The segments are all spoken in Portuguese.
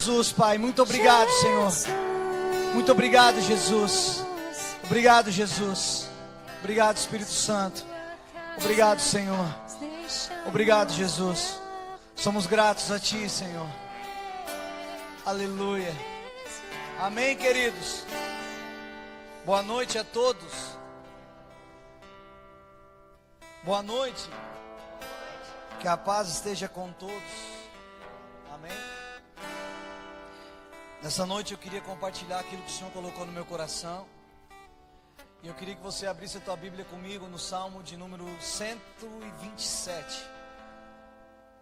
Jesus, Pai. Muito obrigado, Senhor. Muito obrigado, Jesus. Obrigado, Jesus. Obrigado, Espírito Santo. Obrigado, Senhor. Obrigado, Jesus. Somos gratos a Ti, Senhor. Aleluia. Amém, queridos. Boa noite a todos. Boa noite. Que a paz esteja com todos. Amém. Nessa noite eu queria compartilhar aquilo que o Senhor colocou no meu coração. E eu queria que você abrisse a tua Bíblia comigo no Salmo de número 127.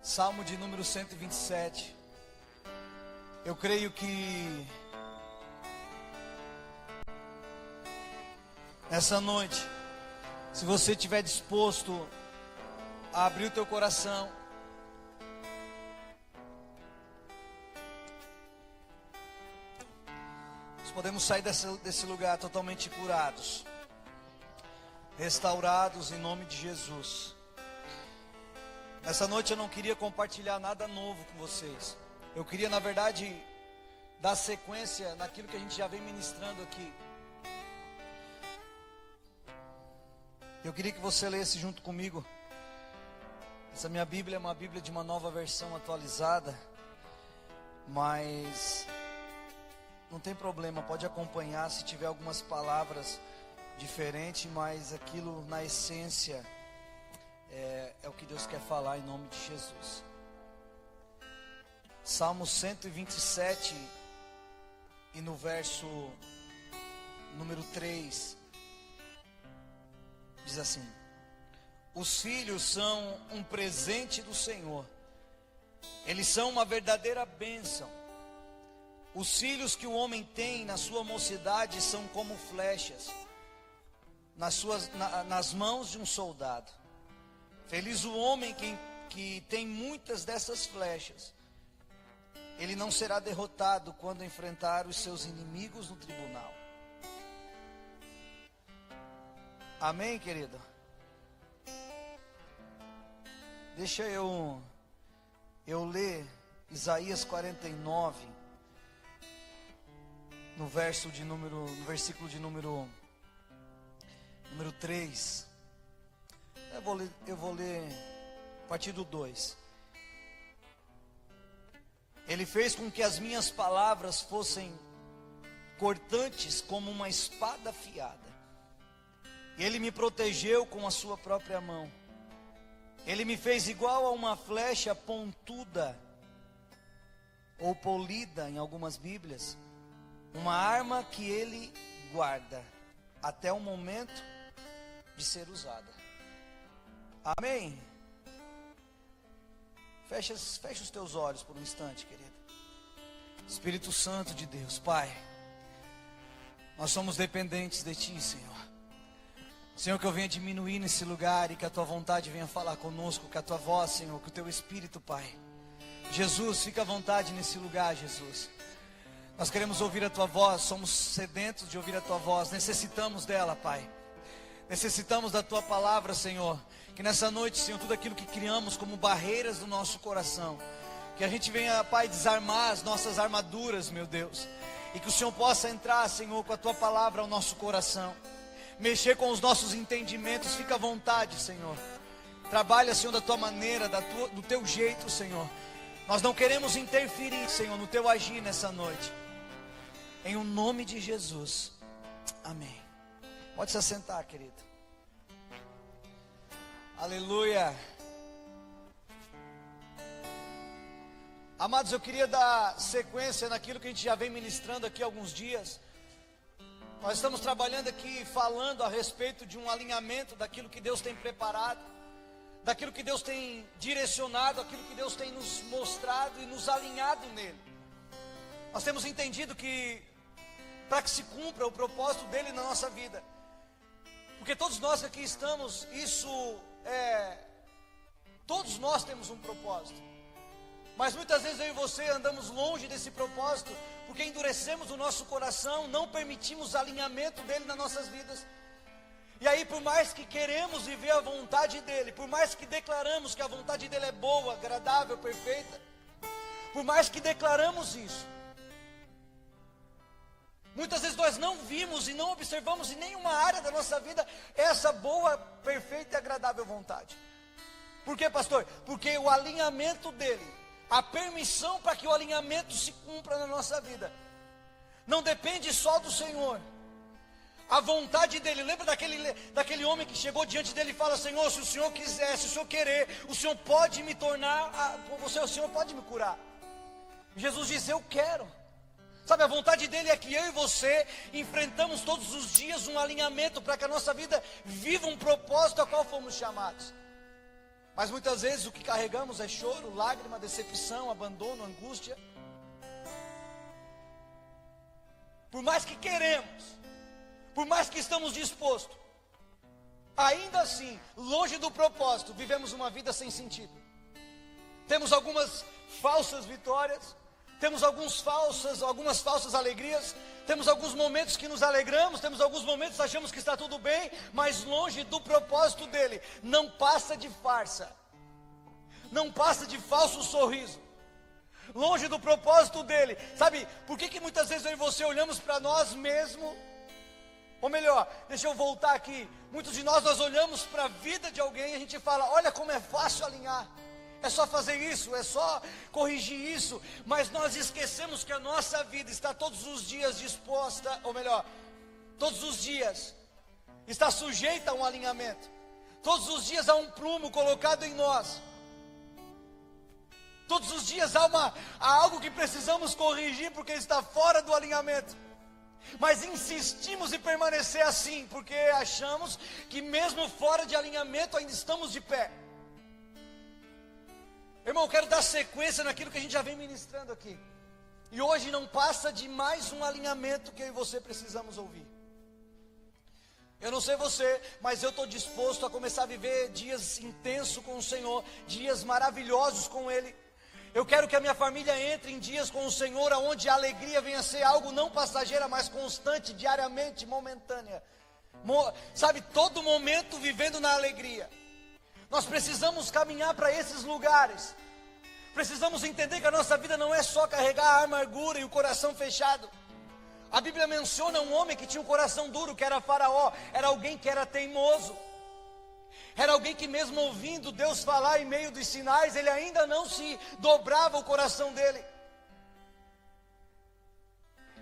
Salmo de número 127. Eu creio que nessa noite, se você estiver disposto a abrir o teu coração, podemos sair desse, desse lugar totalmente curados, restaurados em nome de Jesus. Nessa noite eu não queria compartilhar nada novo com vocês. Eu queria, na verdade, dar sequência naquilo que a gente já vem ministrando aqui. Eu queria que você lesse junto comigo. Essa minha Bíblia é uma Bíblia de uma nova versão atualizada, mas não tem problema, pode acompanhar se tiver algumas palavras diferentes, mas aquilo na essência é, é o que Deus quer falar em nome de Jesus. Salmo 127 e no verso número 3 diz assim: Os filhos são um presente do Senhor. Eles são uma verdadeira bênção. Os filhos que o homem tem na sua mocidade são como flechas nas, suas, na, nas mãos de um soldado. Feliz o homem que, que tem muitas dessas flechas. Ele não será derrotado quando enfrentar os seus inimigos no tribunal. Amém, querido? Deixa eu eu ler Isaías 49 no verso de número no versículo de número número 3. Eu vou ler, eu vou ler a partir do 2. Ele fez com que as minhas palavras fossem cortantes como uma espada afiada. Ele me protegeu com a sua própria mão. Ele me fez igual a uma flecha pontuda ou polida em algumas Bíblias, uma arma que ele guarda até o momento de ser usada. Amém. Fecha, fecha os teus olhos por um instante, querido. Espírito Santo de Deus, Pai, nós somos dependentes de Ti, Senhor. Senhor, que eu venha diminuir nesse lugar e que a tua vontade venha falar conosco, que a tua voz, Senhor, que o teu espírito, Pai. Jesus, fica à vontade nesse lugar, Jesus. Nós queremos ouvir a tua voz, somos sedentos de ouvir a tua voz, necessitamos dela, Pai. Necessitamos da tua palavra, Senhor. Que nessa noite, Senhor, tudo aquilo que criamos como barreiras do nosso coração, que a gente venha, Pai, desarmar as nossas armaduras, meu Deus. E que o Senhor possa entrar, Senhor, com a tua palavra ao nosso coração mexer com os nossos entendimentos, fica à vontade, Senhor. Trabalha, Senhor, da tua maneira, da tua, do teu jeito, Senhor. Nós não queremos interferir, Senhor, no teu agir nessa noite. Em o nome de Jesus. Amém. Pode se assentar, querido. Aleluia. Amados, eu queria dar sequência naquilo que a gente já vem ministrando aqui há alguns dias. Nós estamos trabalhando aqui falando a respeito de um alinhamento daquilo que Deus tem preparado, daquilo que Deus tem direcionado, aquilo que Deus tem nos mostrado e nos alinhado nele. Nós temos entendido que para que se cumpra o propósito dele na nossa vida, porque todos nós aqui estamos, isso é, todos nós temos um propósito. Mas muitas vezes eu e você andamos longe desse propósito, porque endurecemos o nosso coração, não permitimos alinhamento dele nas nossas vidas. E aí, por mais que queremos viver a vontade dele, por mais que declaramos que a vontade dele é boa, agradável, perfeita, Por mais que declaramos isso, muitas vezes nós não vimos e não observamos em nenhuma área da nossa vida essa boa, perfeita e agradável vontade. Por quê, pastor? Porque o alinhamento dele, a permissão para que o alinhamento se cumpra na nossa vida, não depende só do Senhor. A vontade dele, lembra daquele, daquele homem que chegou diante dele e fala: Senhor, se o Senhor quiser, se o Senhor querer, o Senhor pode me tornar, a, você, o Senhor pode me curar. Jesus disse: Eu quero. Sabe, a vontade dele é que eu e você enfrentamos todos os dias um alinhamento para que a nossa vida viva um propósito a qual fomos chamados. Mas muitas vezes o que carregamos é choro, lágrima, decepção, abandono, angústia. Por mais que queremos, por mais que estamos dispostos, ainda assim, longe do propósito, vivemos uma vida sem sentido. Temos algumas falsas vitórias, temos alguns falsas, algumas falsas alegrias, temos alguns momentos que nos alegramos, temos alguns momentos que achamos que está tudo bem, mas longe do propósito dele, não passa de farsa, não passa de falso sorriso, longe do propósito dele. Sabe, por que, que muitas vezes eu e você olhamos para nós mesmos? Ou melhor, deixa eu voltar aqui. Muitos de nós nós olhamos para a vida de alguém e a gente fala: olha como é fácil alinhar. É só fazer isso, é só corrigir isso, mas nós esquecemos que a nossa vida está todos os dias disposta, ou melhor, todos os dias está sujeita a um alinhamento. Todos os dias há um prumo colocado em nós. Todos os dias há, uma, há algo que precisamos corrigir porque está fora do alinhamento. Mas insistimos em permanecer assim, porque achamos que mesmo fora de alinhamento ainda estamos de pé. Irmão, eu quero dar sequência naquilo que a gente já vem ministrando aqui. E hoje não passa de mais um alinhamento que eu e você precisamos ouvir. Eu não sei você, mas eu estou disposto a começar a viver dias intensos com o Senhor, dias maravilhosos com Ele. Eu quero que a minha família entre em dias com o Senhor, onde a alegria venha a ser algo não passageira, mas constante, diariamente, momentânea. Mo sabe, todo momento vivendo na alegria. Nós precisamos caminhar para esses lugares. Precisamos entender que a nossa vida não é só carregar a amargura e o coração fechado. A Bíblia menciona um homem que tinha um coração duro, que era Faraó, era alguém que era teimoso. Era alguém que, mesmo ouvindo Deus falar em meio dos sinais, ele ainda não se dobrava o coração dele.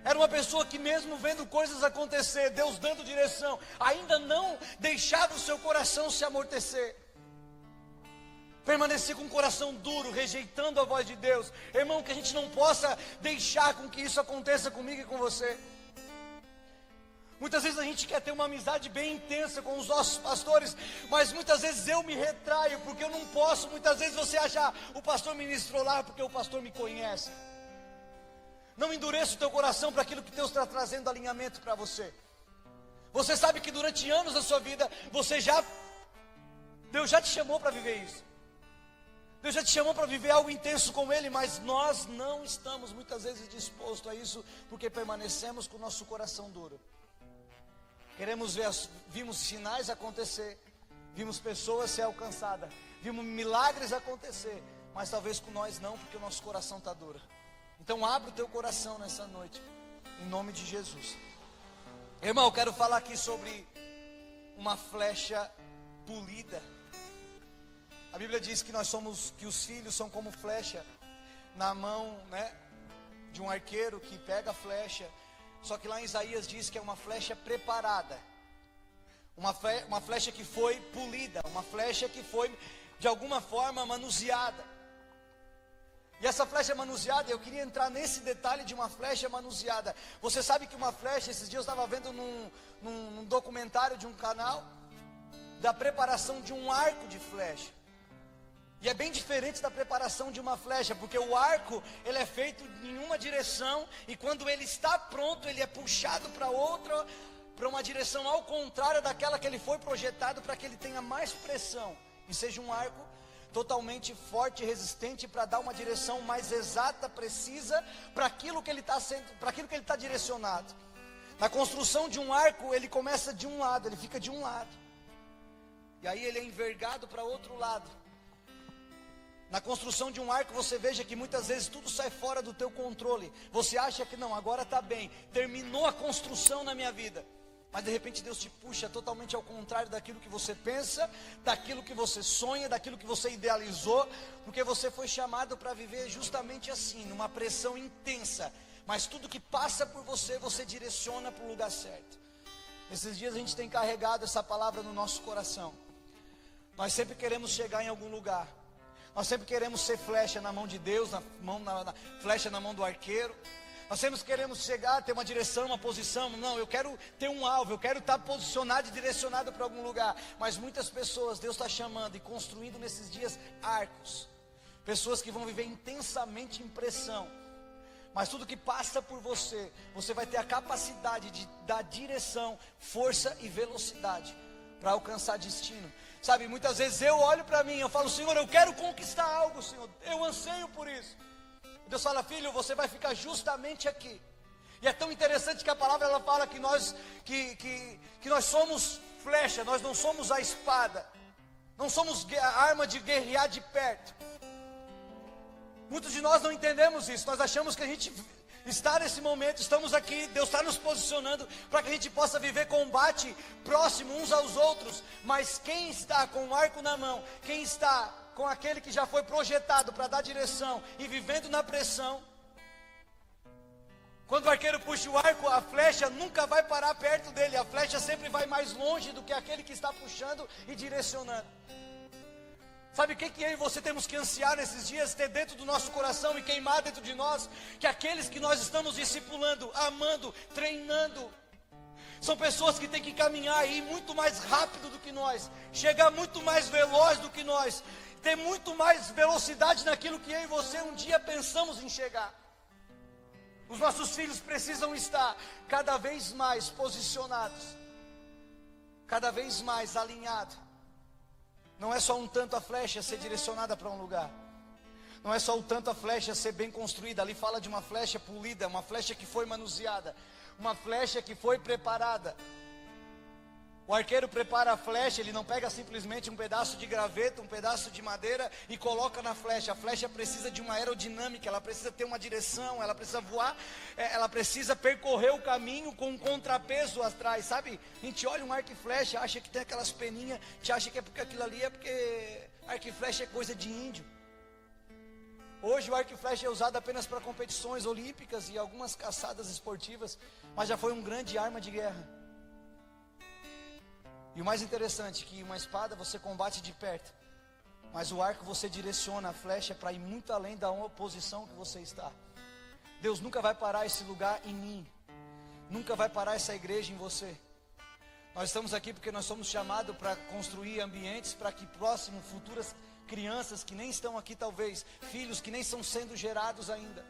Era uma pessoa que, mesmo vendo coisas acontecer, Deus dando direção, ainda não deixava o seu coração se amortecer permanecer com o coração duro, rejeitando a voz de Deus. Irmão, que a gente não possa deixar com que isso aconteça comigo e com você. Muitas vezes a gente quer ter uma amizade bem intensa com os nossos pastores, mas muitas vezes eu me retraio, porque eu não posso. Muitas vezes você acha, ah, o pastor ministrou lá porque o pastor me conhece. Não endureça o teu coração para aquilo que Deus está trazendo alinhamento para você. Você sabe que durante anos da sua vida, você já, Deus já te chamou para viver isso. Deus já te chamou para viver algo intenso com Ele, mas nós não estamos muitas vezes dispostos a isso, porque permanecemos com o nosso coração duro. Queremos ver, vimos sinais acontecer, vimos pessoas ser alcançadas, vimos milagres acontecer, mas talvez com nós não, porque o nosso coração está duro. Então abre o teu coração nessa noite, em nome de Jesus. Irmão, eu quero falar aqui sobre uma flecha polida. A Bíblia diz que nós somos, que os filhos são como flecha na mão, né, de um arqueiro que pega a flecha. Só que lá em Isaías diz que é uma flecha preparada. Uma, flecha, uma flecha que foi polida, uma flecha que foi de alguma forma manuseada. E essa flecha manuseada, eu queria entrar nesse detalhe de uma flecha manuseada. Você sabe que uma flecha, esses dias eu estava vendo num, num, num documentário de um canal, da preparação de um arco de flecha. E é bem diferente da preparação de uma flecha, porque o arco ele é feito em uma direção e quando ele está pronto, ele é puxado para outra, para uma direção ao contrário daquela que ele foi projetado para que ele tenha mais pressão e seja um arco totalmente forte e resistente para dar uma direção mais exata, precisa para aquilo que ele está para aquilo que ele está direcionado. Na construção de um arco, ele começa de um lado, ele fica de um lado. E aí ele é envergado para outro lado. Na construção de um arco, você veja que muitas vezes tudo sai fora do teu controle. Você acha que não, agora está bem, terminou a construção na minha vida. Mas de repente Deus te puxa totalmente ao contrário daquilo que você pensa, daquilo que você sonha, daquilo que você idealizou, porque você foi chamado para viver justamente assim, numa pressão intensa. Mas tudo que passa por você, você direciona para o lugar certo. Esses dias a gente tem carregado essa palavra no nosso coração. Nós sempre queremos chegar em algum lugar. Nós sempre queremos ser flecha na mão de Deus, na mão, na, na, flecha na mão do arqueiro. Nós sempre queremos chegar, ter uma direção, uma posição. Não, eu quero ter um alvo, eu quero estar posicionado e direcionado para algum lugar. Mas muitas pessoas, Deus está chamando e construindo nesses dias arcos. Pessoas que vão viver intensamente em pressão. Mas tudo que passa por você, você vai ter a capacidade de dar direção, força e velocidade para alcançar destino. Sabe, muitas vezes eu olho para mim, eu falo, Senhor, eu quero conquistar algo, Senhor, eu anseio por isso. Deus fala, filho, você vai ficar justamente aqui. E é tão interessante que a palavra ela fala que nós que, que, que nós somos flecha, nós não somos a espada. Não somos a arma de guerrear de perto. Muitos de nós não entendemos isso. Nós achamos que a gente está nesse momento, estamos aqui, Deus está nos posicionando para que a gente possa viver combate próximo uns aos outros. Mas quem está com o arco na mão, quem está com aquele que já foi projetado para dar direção e vivendo na pressão, quando o arqueiro puxa o arco, a flecha nunca vai parar perto dele, a flecha sempre vai mais longe do que aquele que está puxando e direcionando. Sabe o que, que eu e você temos que ansiar nesses dias, ter dentro do nosso coração e queimar dentro de nós? Que aqueles que nós estamos discipulando, amando, treinando, são pessoas que têm que caminhar aí muito mais rápido do que nós, chegar muito mais veloz do que nós, ter muito mais velocidade naquilo que eu e você um dia pensamos em chegar. Os nossos filhos precisam estar cada vez mais posicionados, cada vez mais alinhados não é só um tanto a flecha ser direcionada para um lugar. Não é só o tanto a flecha ser bem construída. Ali fala de uma flecha polida, uma flecha que foi manuseada, uma flecha que foi preparada. O arqueiro prepara a flecha, ele não pega simplesmente um pedaço de graveto, um pedaço de madeira e coloca na flecha. A flecha precisa de uma aerodinâmica, ela precisa ter uma direção, ela precisa voar, é, ela precisa percorrer o caminho com um contrapeso atrás, sabe? A gente olha um arco e flecha, acha que tem aquelas peninhas, a gente acha que é porque aquilo ali é porque arco e flecha é coisa de índio. Hoje o arco e flecha é usado apenas para competições olímpicas e algumas caçadas esportivas, mas já foi um grande arma de guerra. E o mais interessante é que uma espada você combate de perto, mas o arco você direciona a flecha para ir muito além da oposição que você está. Deus nunca vai parar esse lugar em mim, nunca vai parar essa igreja em você. Nós estamos aqui porque nós somos chamados para construir ambientes para que próximo, futuras crianças que nem estão aqui, talvez, filhos que nem estão sendo gerados ainda,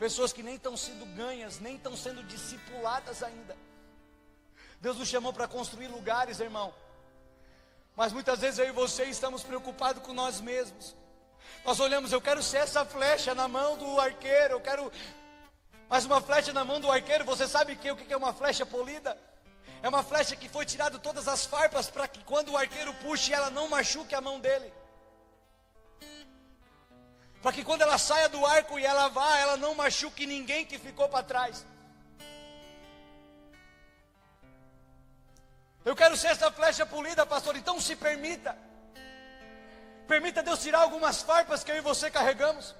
pessoas que nem estão sendo ganhas, nem estão sendo discipuladas ainda Deus nos chamou para construir lugares, irmão. Mas muitas vezes eu e você estamos preocupados com nós mesmos. Nós olhamos, eu quero ser essa flecha na mão do arqueiro, eu quero. Mas uma flecha na mão do arqueiro, você sabe que, o que é uma flecha polida? É uma flecha que foi tirado todas as farpas para que quando o arqueiro puxe, ela não machuque a mão dele. Para que quando ela saia do arco e ela vá, ela não machuque ninguém que ficou para trás. Eu quero ser essa flecha polida, pastor. Então se permita. Permita Deus tirar algumas farpas que eu e você carregamos.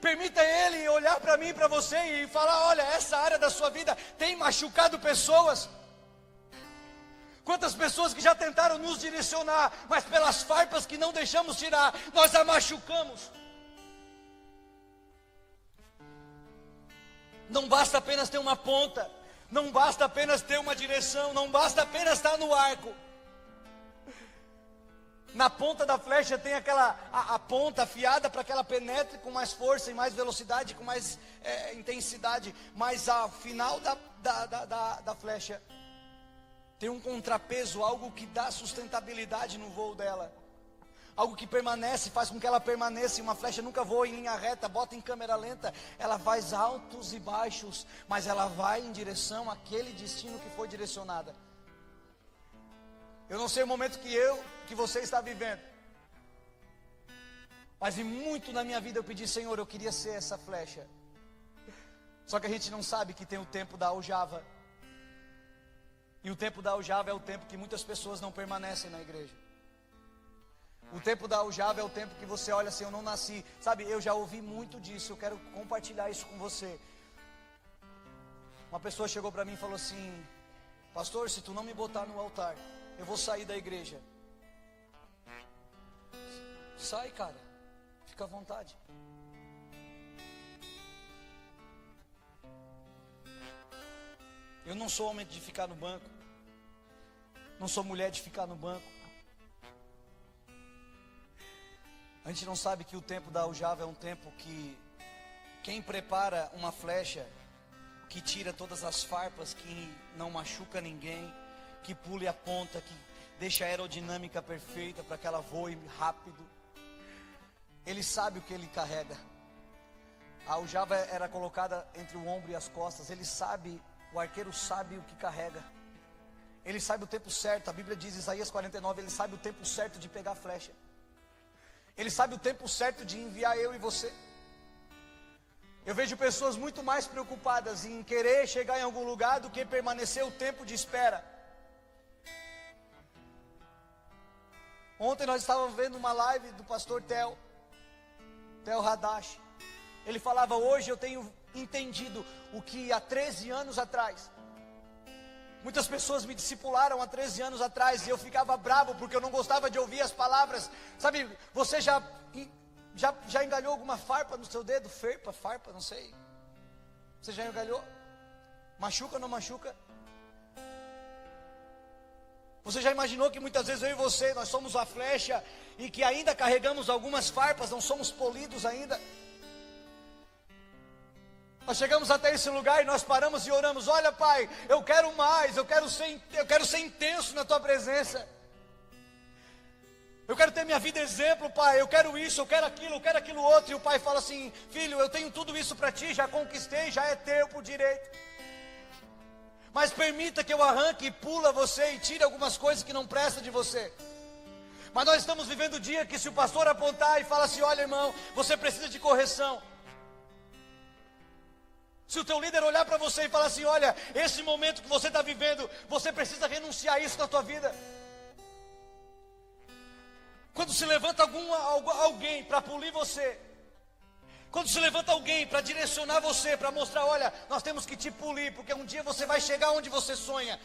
Permita Ele olhar para mim e para você e falar: olha, essa área da sua vida tem machucado pessoas. Quantas pessoas que já tentaram nos direcionar, mas pelas farpas que não deixamos tirar, nós a machucamos. Não basta apenas ter uma ponta, não basta apenas ter uma direção, não basta apenas estar no arco. Na ponta da flecha tem aquela a, a ponta afiada para que ela penetre com mais força e mais velocidade, com mais é, intensidade. Mas ao final da, da, da, da, da flecha tem um contrapeso, algo que dá sustentabilidade no voo dela algo que permanece, faz com que ela permaneça. Uma flecha nunca voa em linha reta, bota em câmera lenta, ela faz altos e baixos, mas ela vai em direção àquele destino que foi direcionada. Eu não sei o momento que eu, que você está vivendo. Mas em muito na minha vida eu pedi, Senhor, eu queria ser essa flecha. Só que a gente não sabe que tem o tempo da aljava. E o tempo da aljava é o tempo que muitas pessoas não permanecem na igreja. O tempo da aljava é o tempo que você olha assim, eu não nasci. Sabe, eu já ouvi muito disso, eu quero compartilhar isso com você. Uma pessoa chegou para mim e falou assim: Pastor, se tu não me botar no altar, eu vou sair da igreja. Sai, cara. Fica à vontade. Eu não sou homem de ficar no banco. Não sou mulher de ficar no banco. A gente não sabe que o tempo da aljava é um tempo que quem prepara uma flecha que tira todas as farpas, que não machuca ninguém, que pule a ponta, que deixa a aerodinâmica perfeita para que ela voe rápido ele sabe o que ele carrega. A aljava era colocada entre o ombro e as costas. Ele sabe, o arqueiro sabe o que carrega. Ele sabe o tempo certo. A Bíblia diz, Isaías 49, ele sabe o tempo certo de pegar a flecha. Ele sabe o tempo certo de enviar eu e você. Eu vejo pessoas muito mais preocupadas em querer chegar em algum lugar do que permanecer o tempo de espera. Ontem nós estávamos vendo uma live do pastor Tel. Theo Hadash. Ele falava: Hoje eu tenho entendido o que há 13 anos atrás. Muitas pessoas me discipularam há 13 anos atrás e eu ficava bravo porque eu não gostava de ouvir as palavras. Sabe, você já, já, já engalhou alguma farpa no seu dedo? Ferpa, farpa, não sei. Você já engalhou? Machuca ou não machuca? Você já imaginou que muitas vezes eu e você, nós somos a flecha e que ainda carregamos algumas farpas, não somos polidos ainda? Nós chegamos até esse lugar e nós paramos e oramos: Olha, Pai, eu quero mais, eu quero ser, eu quero ser intenso na Tua presença. Eu quero ter minha vida exemplo, Pai. Eu quero isso, eu quero aquilo, eu quero aquilo outro. E o Pai fala assim: Filho, eu tenho tudo isso para ti, já conquistei, já é teu por direito. Mas permita que eu arranque e pula você e tire algumas coisas que não prestam de você. Mas nós estamos vivendo o dia que se o pastor apontar e falar assim, olha irmão, você precisa de correção. Se o teu líder olhar para você e falar assim, olha, esse momento que você está vivendo, você precisa renunciar a isso na tua vida. Quando se levanta algum, alguém para polir você, quando se levanta alguém para direcionar você, para mostrar, olha, nós temos que te polir, porque um dia você vai chegar onde você sonha.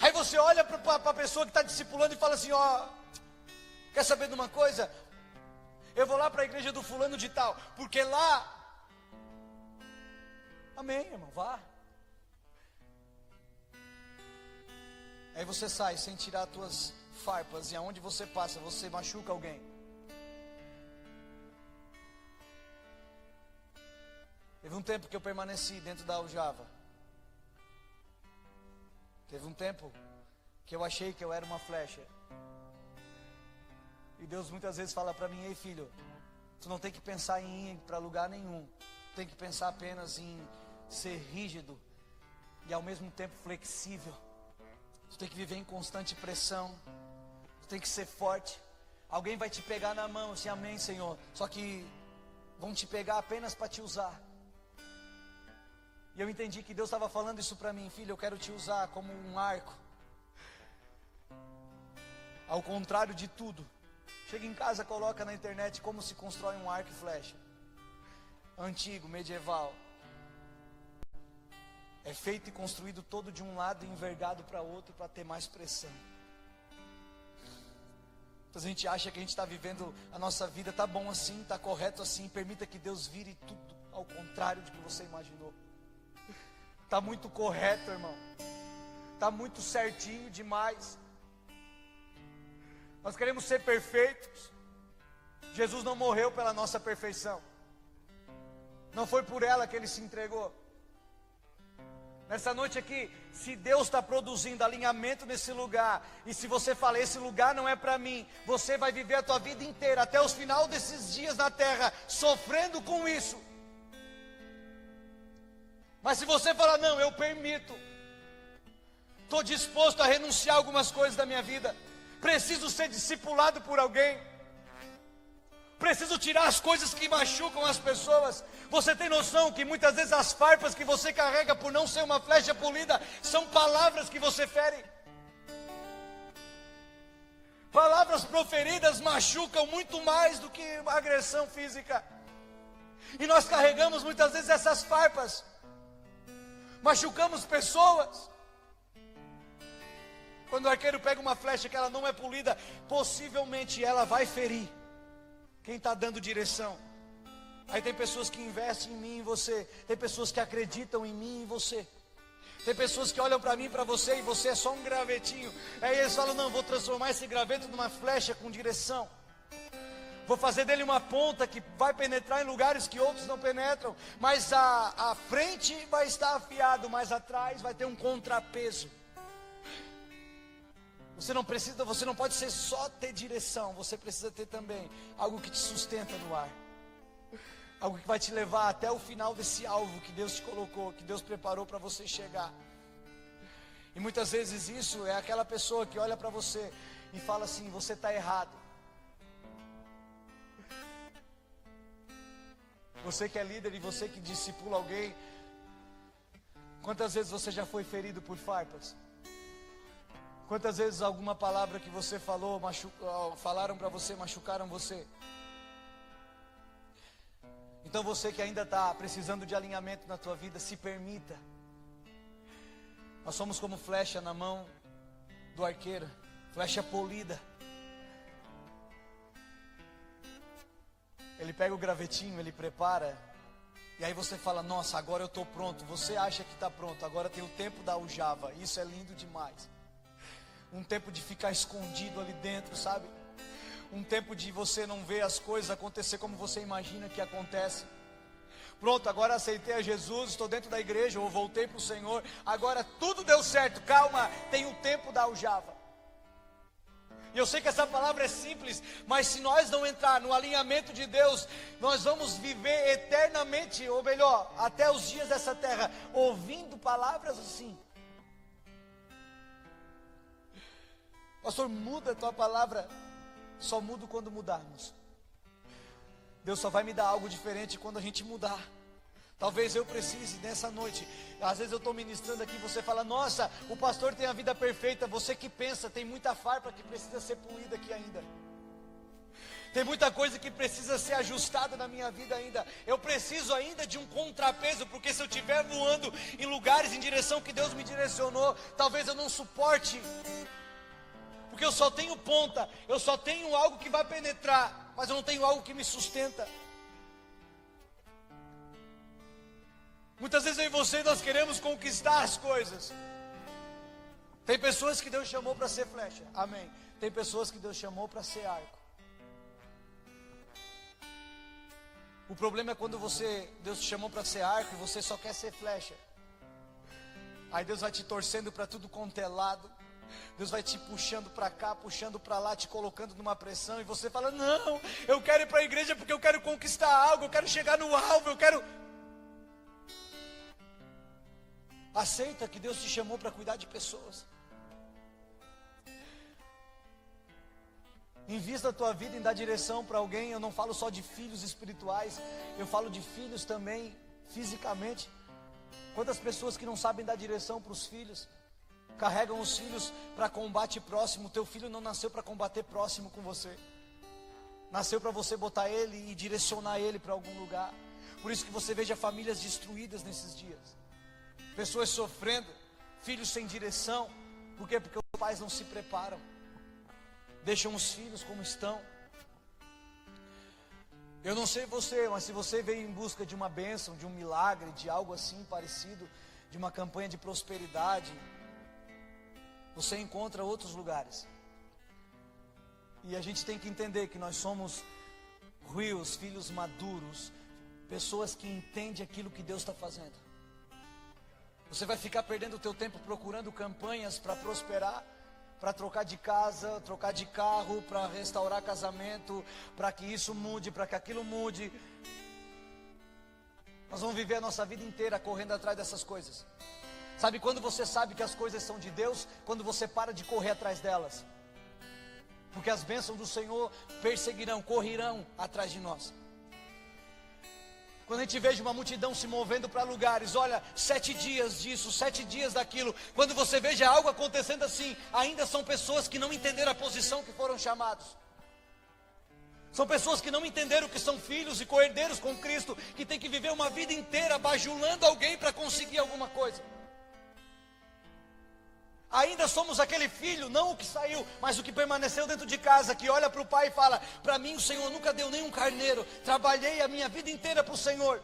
Aí você olha para a pessoa que está discipulando e fala assim: ó, quer saber de uma coisa? Eu vou lá para a igreja do fulano de tal, porque lá. Amém, irmão, vá. Aí você sai sem tirar as tuas farpas, e aonde você passa, você machuca alguém. Teve um tempo que eu permaneci dentro da aljava. Teve um tempo que eu achei que eu era uma flecha. E Deus muitas vezes fala para mim: Ei filho, tu não tem que pensar em ir para lugar nenhum. Tem que pensar apenas em ser rígido e ao mesmo tempo flexível. Tu tem que viver em constante pressão. Tu tem que ser forte. Alguém vai te pegar na mão, assim, amém, Senhor. Só que vão te pegar apenas para te usar. E eu entendi que Deus estava falando isso para mim, filho, eu quero te usar como um arco. Ao contrário de tudo. Chega em casa, coloca na internet como se constrói um arco e flecha. Antigo, medieval. É feito e construído todo de um lado e envergado para outro para ter mais pressão. Então a gente acha que a gente está vivendo a nossa vida, tá bom assim, tá correto assim. Permita que Deus vire tudo ao contrário do que você imaginou. Está muito correto, irmão. Está muito certinho demais. Nós queremos ser perfeitos. Jesus não morreu pela nossa perfeição. Não foi por ela que ele se entregou. Nessa noite aqui, se Deus está produzindo alinhamento nesse lugar, e se você fala, esse lugar não é para mim, você vai viver a tua vida inteira, até os final desses dias na terra, sofrendo com isso. Mas se você falar, não, eu permito, estou disposto a renunciar algumas coisas da minha vida, Preciso ser discipulado por alguém. Preciso tirar as coisas que machucam as pessoas. Você tem noção que muitas vezes as farpas que você carrega por não ser uma flecha polida são palavras que você fere? Palavras proferidas machucam muito mais do que agressão física. E nós carregamos muitas vezes essas farpas. Machucamos pessoas. Quando o arqueiro pega uma flecha que ela não é polida, possivelmente ela vai ferir quem está dando direção. Aí tem pessoas que investem em mim e você, tem pessoas que acreditam em mim e você. Tem pessoas que olham para mim, para você, e você é só um gravetinho. Aí eles falam: Não, vou transformar esse graveto numa flecha com direção. Vou fazer dele uma ponta que vai penetrar em lugares que outros não penetram. Mas a, a frente vai estar afiado, mas atrás vai ter um contrapeso. Você não precisa, você não pode ser só ter direção, você precisa ter também algo que te sustenta no ar. Algo que vai te levar até o final desse alvo que Deus te colocou, que Deus preparou para você chegar. E muitas vezes isso é aquela pessoa que olha para você e fala assim: você está errado. Você que é líder e você que discipula alguém, quantas vezes você já foi ferido por farpas? Quantas vezes alguma palavra que você falou, machu... falaram para você, machucaram você? Então você que ainda está precisando de alinhamento na tua vida, se permita. Nós somos como flecha na mão do arqueiro, flecha polida. Ele pega o gravetinho, ele prepara, e aí você fala: Nossa, agora eu estou pronto. Você acha que está pronto, agora tem o tempo da aljava. Isso é lindo demais. Um tempo de ficar escondido ali dentro, sabe? um tempo de você não ver as coisas acontecer como você imagina que acontece. Pronto, agora aceitei a Jesus, estou dentro da igreja, ou voltei para o Senhor, agora tudo deu certo, calma, tem o tempo da aljava. E eu sei que essa palavra é simples, mas se nós não entrar no alinhamento de Deus, nós vamos viver eternamente, ou melhor, até os dias dessa terra, ouvindo palavras assim. Pastor, muda a tua palavra só mudo quando mudarmos. Deus só vai me dar algo diferente quando a gente mudar. Talvez eu precise nessa noite. Às vezes eu estou ministrando aqui, você fala, nossa, o pastor tem a vida perfeita. Você que pensa, tem muita farpa que precisa ser polida aqui ainda. Tem muita coisa que precisa ser ajustada na minha vida ainda. Eu preciso ainda de um contrapeso, porque se eu estiver voando em lugares em direção que Deus me direcionou, talvez eu não suporte porque eu só tenho ponta, eu só tenho algo que vai penetrar, mas eu não tenho algo que me sustenta. Muitas vezes eu e você nós queremos conquistar as coisas. Tem pessoas que Deus chamou para ser flecha, amém. Tem pessoas que Deus chamou para ser arco. O problema é quando você, Deus te chamou para ser arco e você só quer ser flecha. Aí Deus vai te torcendo para tudo quanto é lado. Deus vai te puxando para cá, puxando para lá, te colocando numa pressão e você fala: "Não, eu quero ir para a igreja porque eu quero conquistar algo, eu quero chegar no alvo, eu quero Aceita que Deus te chamou para cuidar de pessoas. Invista a tua vida em dar direção para alguém. Eu não falo só de filhos espirituais, eu falo de filhos também fisicamente. Quantas pessoas que não sabem dar direção para os filhos? Carregam os filhos para combate próximo. Teu filho não nasceu para combater próximo com você. Nasceu para você botar ele e direcionar ele para algum lugar. Por isso que você veja famílias destruídas nesses dias. Pessoas sofrendo, filhos sem direção. Por quê? Porque os pais não se preparam. Deixam os filhos como estão. Eu não sei você, mas se você veio em busca de uma bênção, de um milagre, de algo assim parecido, de uma campanha de prosperidade, você encontra outros lugares. E a gente tem que entender que nós somos rios, filhos maduros, pessoas que entendem aquilo que Deus está fazendo. Você vai ficar perdendo o teu tempo procurando campanhas para prosperar, para trocar de casa, trocar de carro, para restaurar casamento, para que isso mude, para que aquilo mude. Nós vamos viver a nossa vida inteira correndo atrás dessas coisas. Sabe quando você sabe que as coisas são de Deus? Quando você para de correr atrás delas. porque as bênçãos do Senhor perseguirão, correrão atrás de nós. Quando a gente veja uma multidão se movendo para lugares, olha, sete dias disso, sete dias daquilo. Quando você veja algo acontecendo assim, ainda são pessoas que não entenderam a posição que foram chamados. São pessoas que não entenderam que são filhos e coerdeiros com Cristo, que tem que viver uma vida inteira bajulando alguém para conseguir alguma coisa. Ainda somos aquele filho, não o que saiu, mas o que permaneceu dentro de casa, que olha para o pai e fala: Para mim o Senhor nunca deu nenhum carneiro, trabalhei a minha vida inteira para o Senhor.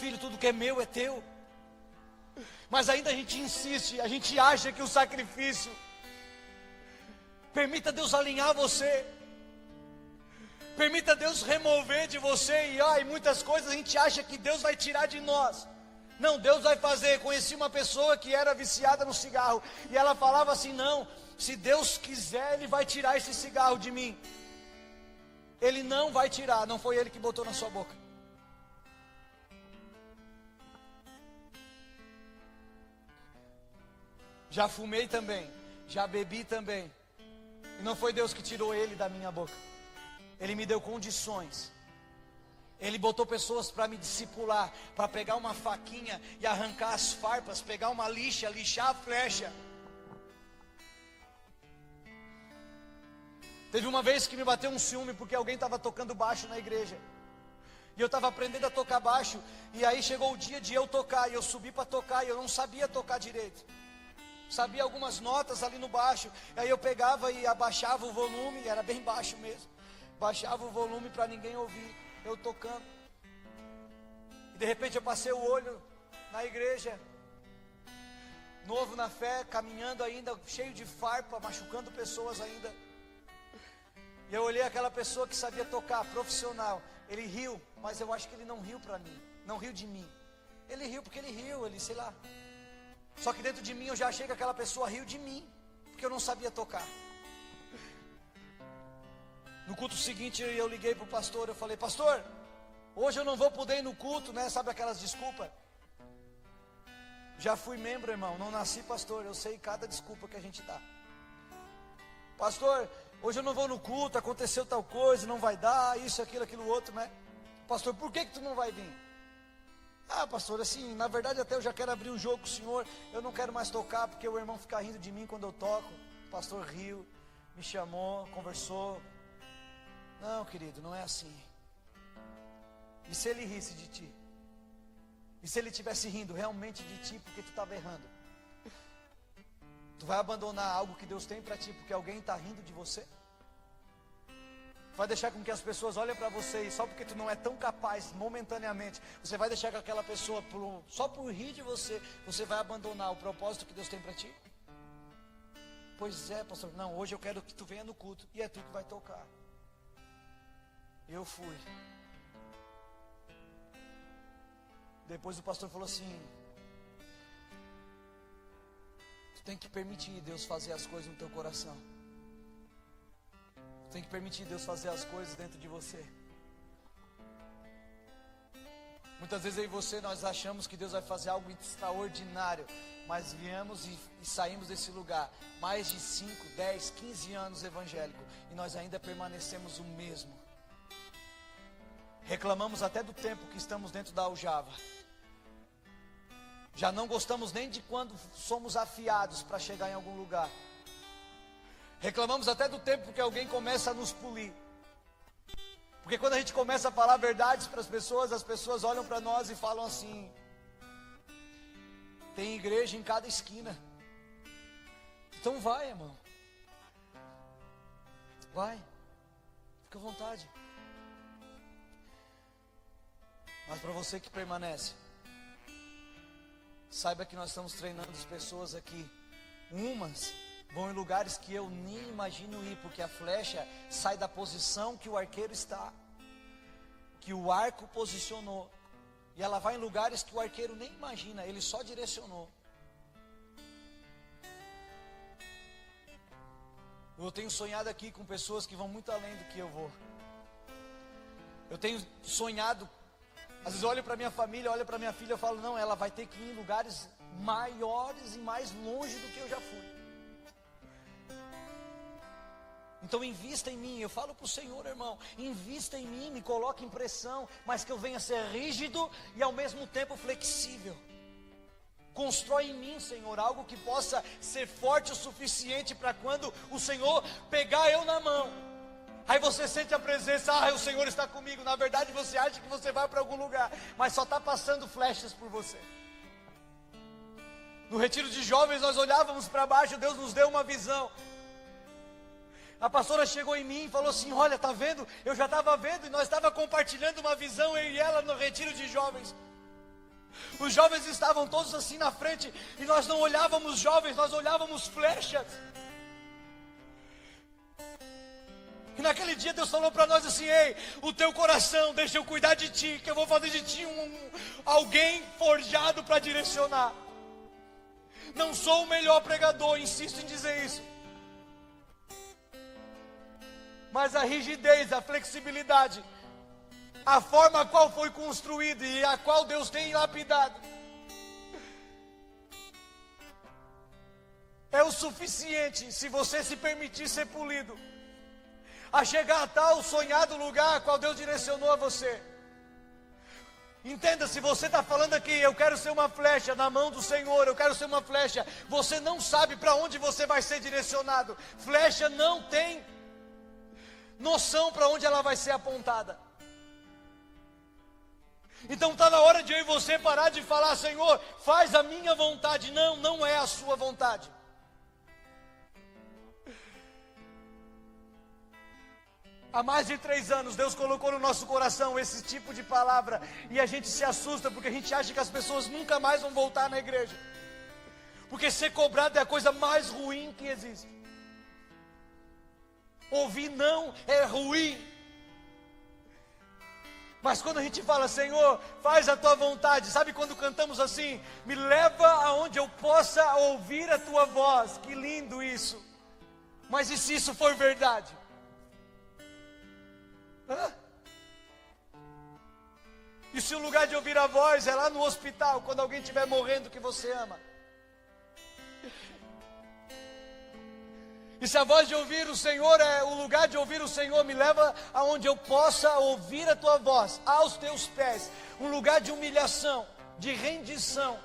Filho, tudo que é meu é teu. Mas ainda a gente insiste, a gente acha que o sacrifício, permita Deus alinhar você, permita Deus remover de você, e, ai, muitas coisas a gente acha que Deus vai tirar de nós. Não, Deus vai fazer. Conheci uma pessoa que era viciada no cigarro e ela falava assim: Não, se Deus quiser, Ele vai tirar esse cigarro de mim. Ele não vai tirar, não foi Ele que botou na sua boca. Já fumei também, já bebi também. E não foi Deus que tirou ele da minha boca. Ele me deu condições ele botou pessoas para me discipular, para pegar uma faquinha e arrancar as farpas, pegar uma lixa, lixar a flecha. Teve uma vez que me bateu um ciúme porque alguém estava tocando baixo na igreja. E eu estava aprendendo a tocar baixo. E aí chegou o dia de eu tocar. E eu subi para tocar. E eu não sabia tocar direito. Sabia algumas notas ali no baixo. Aí eu pegava e abaixava o volume. Era bem baixo mesmo. Baixava o volume para ninguém ouvir eu tocando. E de repente eu passei o olho na igreja, novo na fé, caminhando ainda, cheio de farpa, machucando pessoas ainda. E eu olhei aquela pessoa que sabia tocar, profissional. Ele riu, mas eu acho que ele não riu para mim, não riu de mim. Ele riu porque ele riu, ele sei lá. Só que dentro de mim eu já achei que aquela pessoa riu de mim, porque eu não sabia tocar. No culto seguinte eu liguei para o pastor, eu falei, pastor, hoje eu não vou poder ir no culto, né? Sabe aquelas desculpas? Já fui membro, irmão, não nasci pastor, eu sei cada desculpa que a gente dá. Pastor, hoje eu não vou no culto, aconteceu tal coisa, não vai dar, isso, aquilo, aquilo outro, né? Pastor, por que, que tu não vai vir? Ah, pastor, assim, na verdade até eu já quero abrir um jogo com o senhor, eu não quero mais tocar porque o irmão fica rindo de mim quando eu toco. O pastor riu, me chamou, conversou, não, querido, não é assim. E se ele risse de ti? E se ele estivesse rindo realmente de ti porque tu estava errando? Tu vai abandonar algo que Deus tem para ti porque alguém está rindo de você? Vai deixar com que as pessoas olhem para você e só porque tu não é tão capaz momentaneamente, você vai deixar que aquela pessoa, só por rir de você, você vai abandonar o propósito que Deus tem para ti? Pois é, pastor. Não, hoje eu quero que tu venha no culto e é tu que vai tocar. Eu fui. Depois o pastor falou assim: Tu tem que permitir Deus fazer as coisas no teu coração. Tu tem que permitir Deus fazer as coisas dentro de você. Muitas vezes e você nós achamos que Deus vai fazer algo extraordinário, mas viemos e, e, saímos desse lugar mais de 5, 10, 15 anos evangélico e nós ainda permanecemos o mesmo. Reclamamos até do tempo que estamos dentro da aljava. Já não gostamos nem de quando somos afiados para chegar em algum lugar. Reclamamos até do tempo que alguém começa a nos polir. Porque quando a gente começa a falar verdades para as pessoas, as pessoas olham para nós e falam assim: tem igreja em cada esquina. Então vai, irmão. Vai. Fica à vontade. Mas para você que permanece, saiba que nós estamos treinando as pessoas aqui. Umas vão em lugares que eu nem imagino ir, porque a flecha sai da posição que o arqueiro está, que o arco posicionou. E ela vai em lugares que o arqueiro nem imagina, ele só direcionou. Eu tenho sonhado aqui com pessoas que vão muito além do que eu vou. Eu tenho sonhado às vezes olho para minha família, olho para minha filha, eu falo, não, ela vai ter que ir em lugares maiores e mais longe do que eu já fui. Então invista em mim, eu falo para o Senhor, irmão, invista em mim, me coloque em pressão, mas que eu venha ser rígido e ao mesmo tempo flexível. Constrói em mim, Senhor, algo que possa ser forte o suficiente para quando o Senhor pegar eu na mão. Aí você sente a presença, ah, o Senhor está comigo. Na verdade, você acha que você vai para algum lugar, mas só está passando flechas por você. No retiro de jovens, nós olhávamos para baixo, Deus nos deu uma visão. A pastora chegou em mim e falou assim: Olha, tá vendo? Eu já estava vendo e nós estava compartilhando uma visão, eu e ela, no retiro de jovens. Os jovens estavam todos assim na frente e nós não olhávamos jovens, nós olhávamos flechas. E naquele dia Deus falou para nós assim: Ei, o teu coração, deixa eu cuidar de ti, que eu vou fazer de ti um, alguém forjado para direcionar. Não sou o melhor pregador, insisto em dizer isso. Mas a rigidez, a flexibilidade, a forma a qual foi construído e a qual Deus tem lapidado. É o suficiente se você se permitir ser polido, a chegar a tal sonhado lugar qual Deus direcionou a você. Entenda, se você está falando aqui, eu quero ser uma flecha na mão do Senhor, eu quero ser uma flecha, você não sabe para onde você vai ser direcionado. Flecha não tem noção para onde ela vai ser apontada. Então está na hora de eu e você parar de falar, Senhor, faz a minha vontade. Não, não é a sua vontade. Há mais de três anos, Deus colocou no nosso coração esse tipo de palavra, e a gente se assusta porque a gente acha que as pessoas nunca mais vão voltar na igreja, porque ser cobrado é a coisa mais ruim que existe. Ouvir não é ruim, mas quando a gente fala, Senhor, faz a tua vontade, sabe quando cantamos assim? Me leva aonde eu possa ouvir a tua voz, que lindo isso. Mas e se isso for verdade? E se o lugar de ouvir a voz é lá no hospital, quando alguém estiver morrendo que você ama? E se a voz de ouvir o Senhor é o lugar de ouvir o Senhor, me leva aonde eu possa ouvir a tua voz, aos teus pés, um lugar de humilhação, de rendição.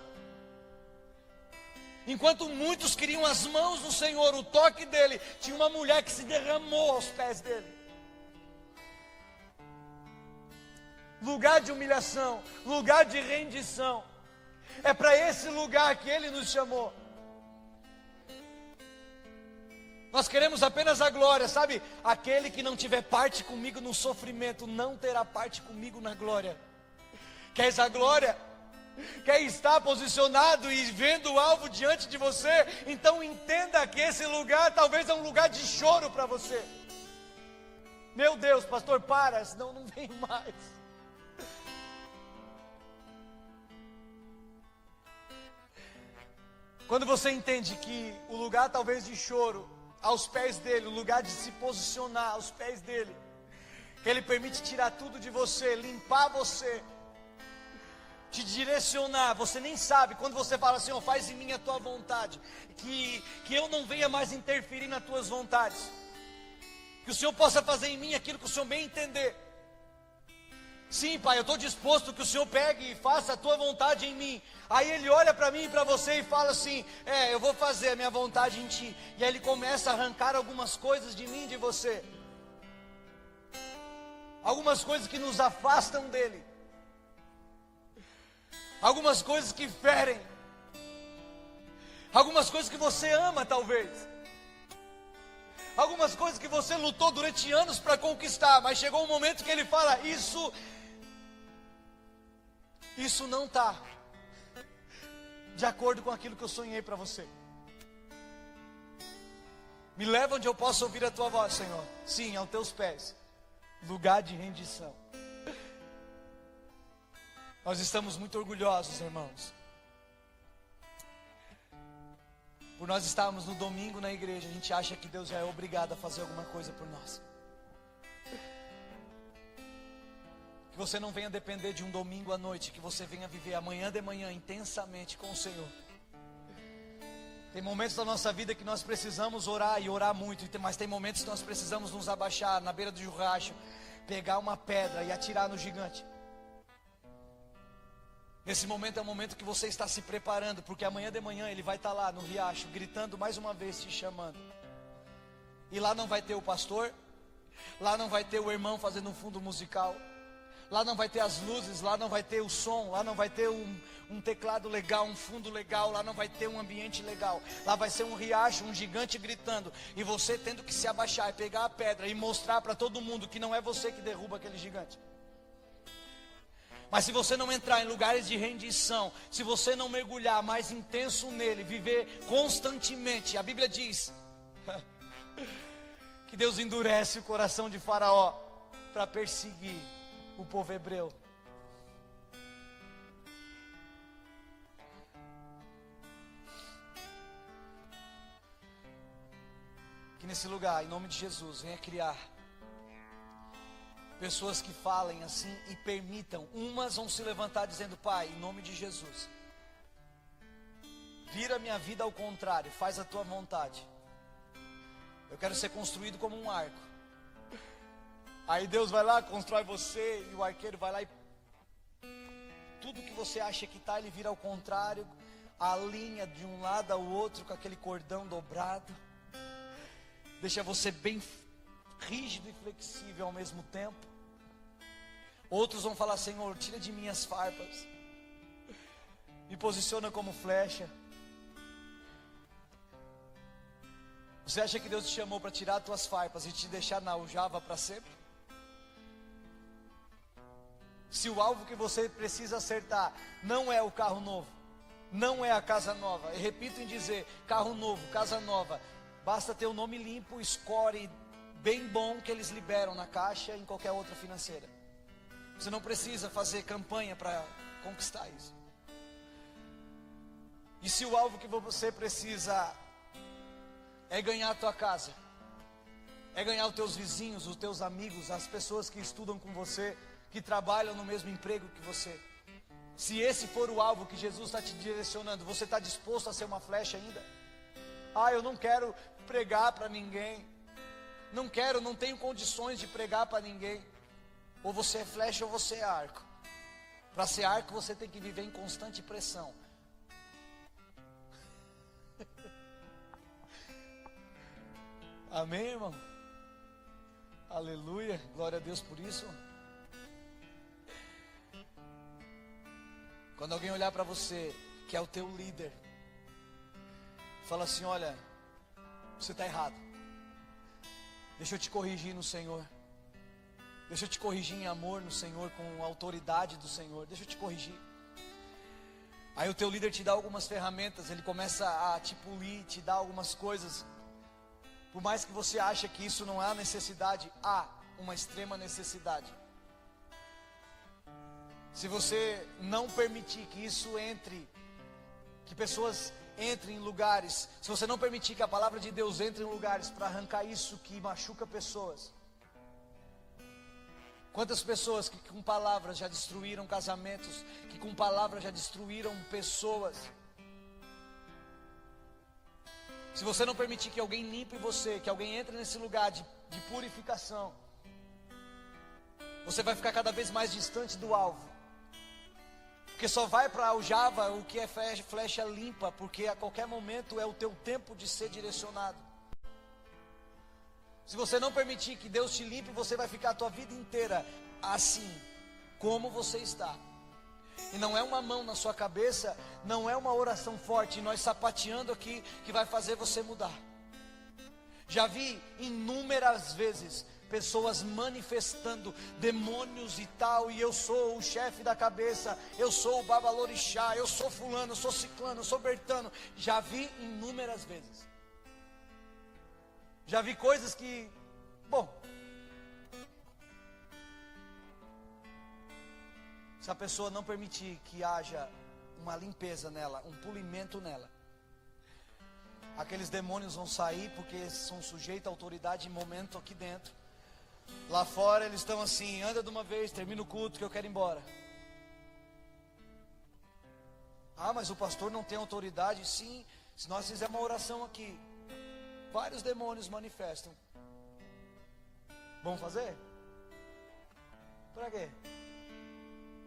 Enquanto muitos queriam as mãos do Senhor, o toque dele, tinha uma mulher que se derramou aos pés dele. Lugar de humilhação, lugar de rendição. É para esse lugar que ele nos chamou. Nós queremos apenas a glória, sabe? Aquele que não tiver parte comigo no sofrimento não terá parte comigo na glória. Queres a glória? Quer estar posicionado e vendo o alvo diante de você? Então entenda que esse lugar talvez é um lugar de choro para você. Meu Deus, pastor, para, senão não vem mais. Quando você entende que o lugar talvez de choro aos pés dele, o lugar de se posicionar aos pés dele. Que ele permite tirar tudo de você, limpar você, te direcionar. Você nem sabe quando você fala assim, oh, faz em mim a tua vontade, que, que eu não venha mais interferir nas tuas vontades. Que o Senhor possa fazer em mim aquilo que o Senhor bem entender. Sim, Pai, eu estou disposto que o Senhor pegue e faça a tua vontade em mim. Aí ele olha para mim e para você e fala assim: É, eu vou fazer a minha vontade em ti. E aí ele começa a arrancar algumas coisas de mim e de você. Algumas coisas que nos afastam dele. Algumas coisas que ferem. Algumas coisas que você ama, talvez. Algumas coisas que você lutou durante anos para conquistar, mas chegou um momento que ele fala: Isso isso não está de acordo com aquilo que eu sonhei para você. Me leva onde eu possa ouvir a tua voz, Senhor. Sim, aos teus pés. Lugar de rendição. Nós estamos muito orgulhosos, irmãos. Por nós estarmos no domingo na igreja, a gente acha que Deus já é obrigado a fazer alguma coisa por nós. Que você não venha depender de um domingo à noite, que você venha viver amanhã de manhã intensamente com o Senhor. Tem momentos da nossa vida que nós precisamos orar e orar muito, mas tem momentos que nós precisamos nos abaixar na beira do riacho, pegar uma pedra e atirar no gigante. Nesse momento é o momento que você está se preparando, porque amanhã de manhã ele vai estar lá no riacho, gritando mais uma vez, te chamando. E lá não vai ter o pastor, lá não vai ter o irmão fazendo um fundo musical, lá não vai ter as luzes, lá não vai ter o som, lá não vai ter um, um teclado legal, um fundo legal, lá não vai ter um ambiente legal, lá vai ser um riacho, um gigante gritando, e você tendo que se abaixar e pegar a pedra e mostrar para todo mundo que não é você que derruba aquele gigante. Mas se você não entrar em lugares de rendição, se você não mergulhar mais intenso nele, viver constantemente, a Bíblia diz que Deus endurece o coração de Faraó para perseguir o povo hebreu. Que nesse lugar, em nome de Jesus, venha criar Pessoas que falem assim e permitam, umas vão se levantar dizendo: Pai, em nome de Jesus, vira minha vida ao contrário, faz a tua vontade. Eu quero ser construído como um arco. Aí Deus vai lá, constrói você, e o arqueiro vai lá e tudo que você acha que está, ele vira ao contrário, a linha de um lado ao outro com aquele cordão dobrado, deixa você bem rígido e flexível ao mesmo tempo. Outros vão falar: Senhor, tira de mim as farpas, me posiciona como flecha. Você acha que Deus te chamou para tirar as tuas farpas e te deixar na aljava para sempre? Se o alvo que você precisa acertar não é o carro novo, não é a casa nova, e repito em dizer: carro novo, casa nova, basta ter o um nome limpo, score bem bom que eles liberam na caixa e em qualquer outra financeira. Você não precisa fazer campanha para conquistar isso. E se o alvo que você precisa é ganhar a tua casa, é ganhar os teus vizinhos, os teus amigos, as pessoas que estudam com você, que trabalham no mesmo emprego que você. Se esse for o alvo que Jesus está te direcionando, você está disposto a ser uma flecha ainda? Ah, eu não quero pregar para ninguém. Não quero, não tenho condições de pregar para ninguém. Ou você é flecha ou você é arco. Para ser arco, você tem que viver em constante pressão. Amém, irmão? Aleluia, glória a Deus por isso. Quando alguém olhar para você, que é o teu líder, fala assim: Olha, você está errado. Deixa eu te corrigir no Senhor. Deixa eu te corrigir em amor no Senhor, com a autoridade do Senhor. Deixa eu te corrigir. Aí o teu líder te dá algumas ferramentas, ele começa a te polir, te dá algumas coisas. Por mais que você ache que isso não há necessidade, há uma extrema necessidade. Se você não permitir que isso entre, que pessoas entrem em lugares, se você não permitir que a palavra de Deus entre em lugares para arrancar isso que machuca pessoas, Quantas pessoas que com palavras já destruíram casamentos, que com palavras já destruíram pessoas. Se você não permitir que alguém limpe você, que alguém entre nesse lugar de, de purificação, você vai ficar cada vez mais distante do alvo. Porque só vai para o Java o que é flecha, limpa, porque a qualquer momento é o teu tempo de ser direcionado. Se você não permitir que Deus te limpe, você vai ficar a tua vida inteira assim, como você está. E não é uma mão na sua cabeça, não é uma oração forte, nós sapateando aqui que vai fazer você mudar. Já vi inúmeras vezes pessoas manifestando demônios e tal, e eu sou o chefe da cabeça, eu sou o babalorixá, eu sou fulano, eu sou ciclano, eu sou bertano. Já vi inúmeras vezes. Já vi coisas que, bom, se a pessoa não permitir que haja uma limpeza nela, um polimento nela, aqueles demônios vão sair porque são sujeitos à autoridade em momento aqui dentro. Lá fora eles estão assim, anda de uma vez, termina o culto que eu quero ir embora. Ah, mas o pastor não tem autoridade? Sim, Se nós fizermos uma oração aqui, vários demônios manifestam. Vamos fazer? Para quê?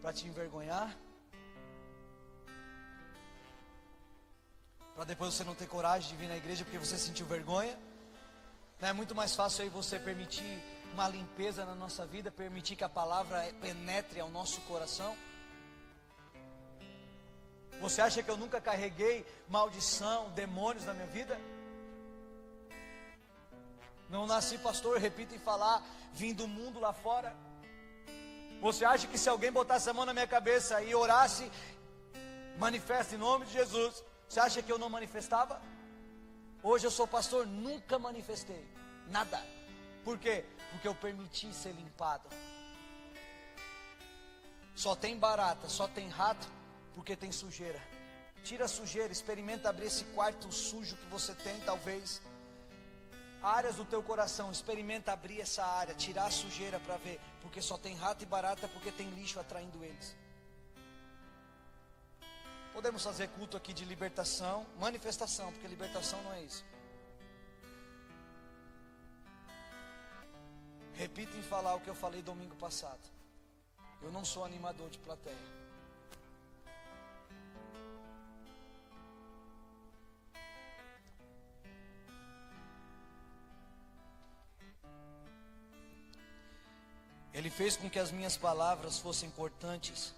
Para te envergonhar? Para depois você não ter coragem de vir na igreja porque você sentiu vergonha? Não é muito mais fácil aí você permitir uma limpeza na nossa vida, permitir que a palavra penetre ao nosso coração? Você acha que eu nunca carreguei maldição, demônios na minha vida? Não nasci pastor, repito em falar, vim do mundo lá fora. Você acha que se alguém botasse a mão na minha cabeça e orasse, manifesta em nome de Jesus, você acha que eu não manifestava? Hoje eu sou pastor, nunca manifestei nada. Por quê? Porque eu permiti ser limpado. Só tem barata, só tem rato, porque tem sujeira. Tira a sujeira, experimenta abrir esse quarto sujo que você tem, talvez. Áreas do teu coração, experimenta abrir essa área, tirar a sujeira para ver, porque só tem rato e barata, porque tem lixo atraindo eles. Podemos fazer culto aqui de libertação, manifestação, porque libertação não é isso. Repita em falar o que eu falei domingo passado. Eu não sou animador de plateia. Ele fez com que as minhas palavras fossem cortantes,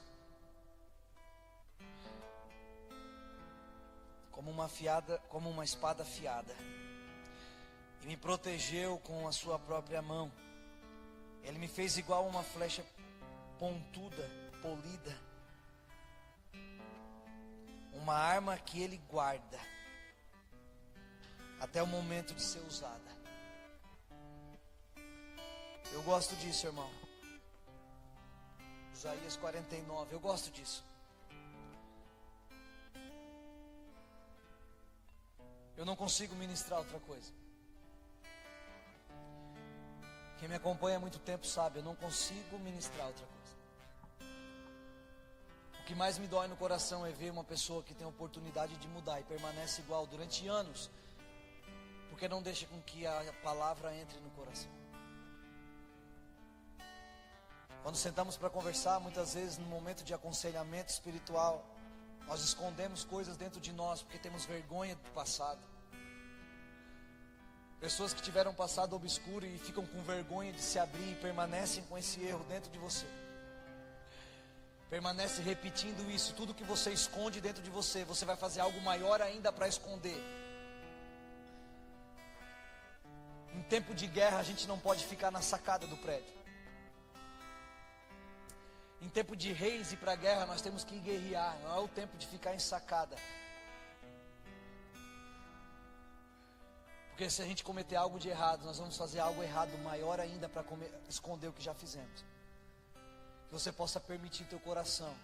como uma fiada, como uma espada afiada, e me protegeu com a sua própria mão. Ele me fez igual uma flecha pontuda, polida, uma arma que ele guarda até o momento de ser usada. Eu gosto disso, irmão. Isaías 49, eu gosto disso. Eu não consigo ministrar outra coisa. Quem me acompanha há muito tempo sabe, eu não consigo ministrar outra coisa. O que mais me dói no coração é ver uma pessoa que tem a oportunidade de mudar e permanece igual durante anos, porque não deixa com que a palavra entre no coração. Quando sentamos para conversar, muitas vezes no momento de aconselhamento espiritual, nós escondemos coisas dentro de nós porque temos vergonha do passado. Pessoas que tiveram passado obscuro e ficam com vergonha de se abrir e permanecem com esse erro dentro de você. Permanece repetindo isso, tudo que você esconde dentro de você, você vai fazer algo maior ainda para esconder. Em tempo de guerra, a gente não pode ficar na sacada do prédio. Em tempo de reis e para guerra, nós temos que guerrear, não é o tempo de ficar em sacada. Porque se a gente cometer algo de errado, nós vamos fazer algo errado maior ainda para esconder o que já fizemos. Que você possa permitir teu coração.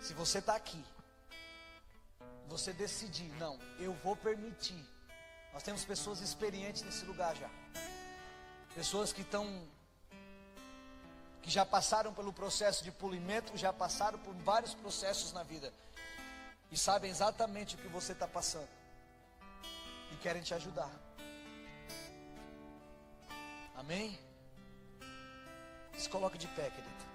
Se você está aqui, você decidir, não, eu vou permitir. Nós temos pessoas experientes nesse lugar já. Pessoas que estão que já passaram pelo processo de polimento, já passaram por vários processos na vida e sabem exatamente o que você está passando e querem te ajudar. Amém? Se coloque de pé, querido.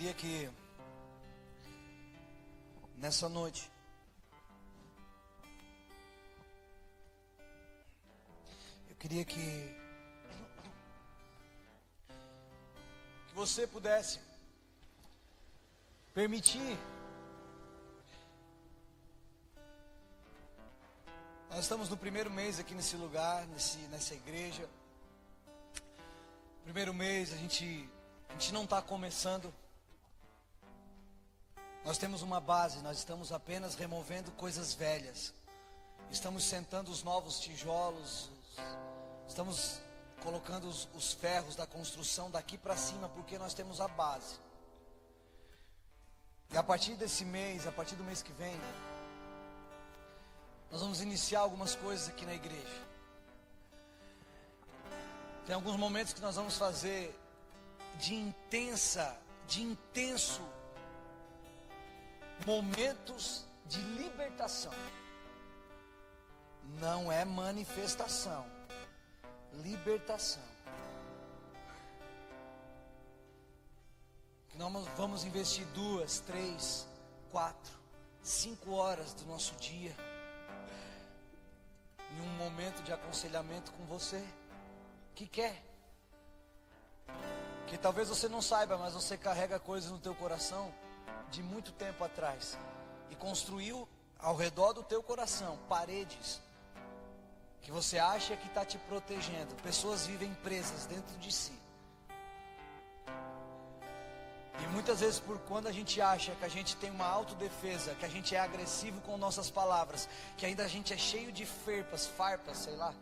queria que nessa noite queria que que você pudesse permitir Nós estamos no primeiro mês aqui nesse lugar, nesse, nessa igreja. Primeiro mês a gente, a gente não está começando nós temos uma base, nós estamos apenas removendo coisas velhas. Estamos sentando os novos tijolos, estamos colocando os, os ferros da construção daqui para cima, porque nós temos a base. E a partir desse mês, a partir do mês que vem, Nós vamos iniciar algumas coisas aqui na igreja. Tem alguns momentos que nós vamos fazer de intensa, de intenso momentos de libertação. Não é manifestação, libertação. Nós vamos investir duas, três, quatro, cinco horas do nosso dia em um momento de aconselhamento com você que quer. Que talvez você não saiba, mas você carrega coisas no teu coração de muito tempo atrás e construiu ao redor do teu coração paredes que você acha que está te protegendo. Pessoas vivem presas dentro de si. E muitas vezes, por quando a gente acha que a gente tem uma autodefesa, que a gente é agressivo com nossas palavras, que ainda a gente é cheio de ferpas, farpas, sei lá.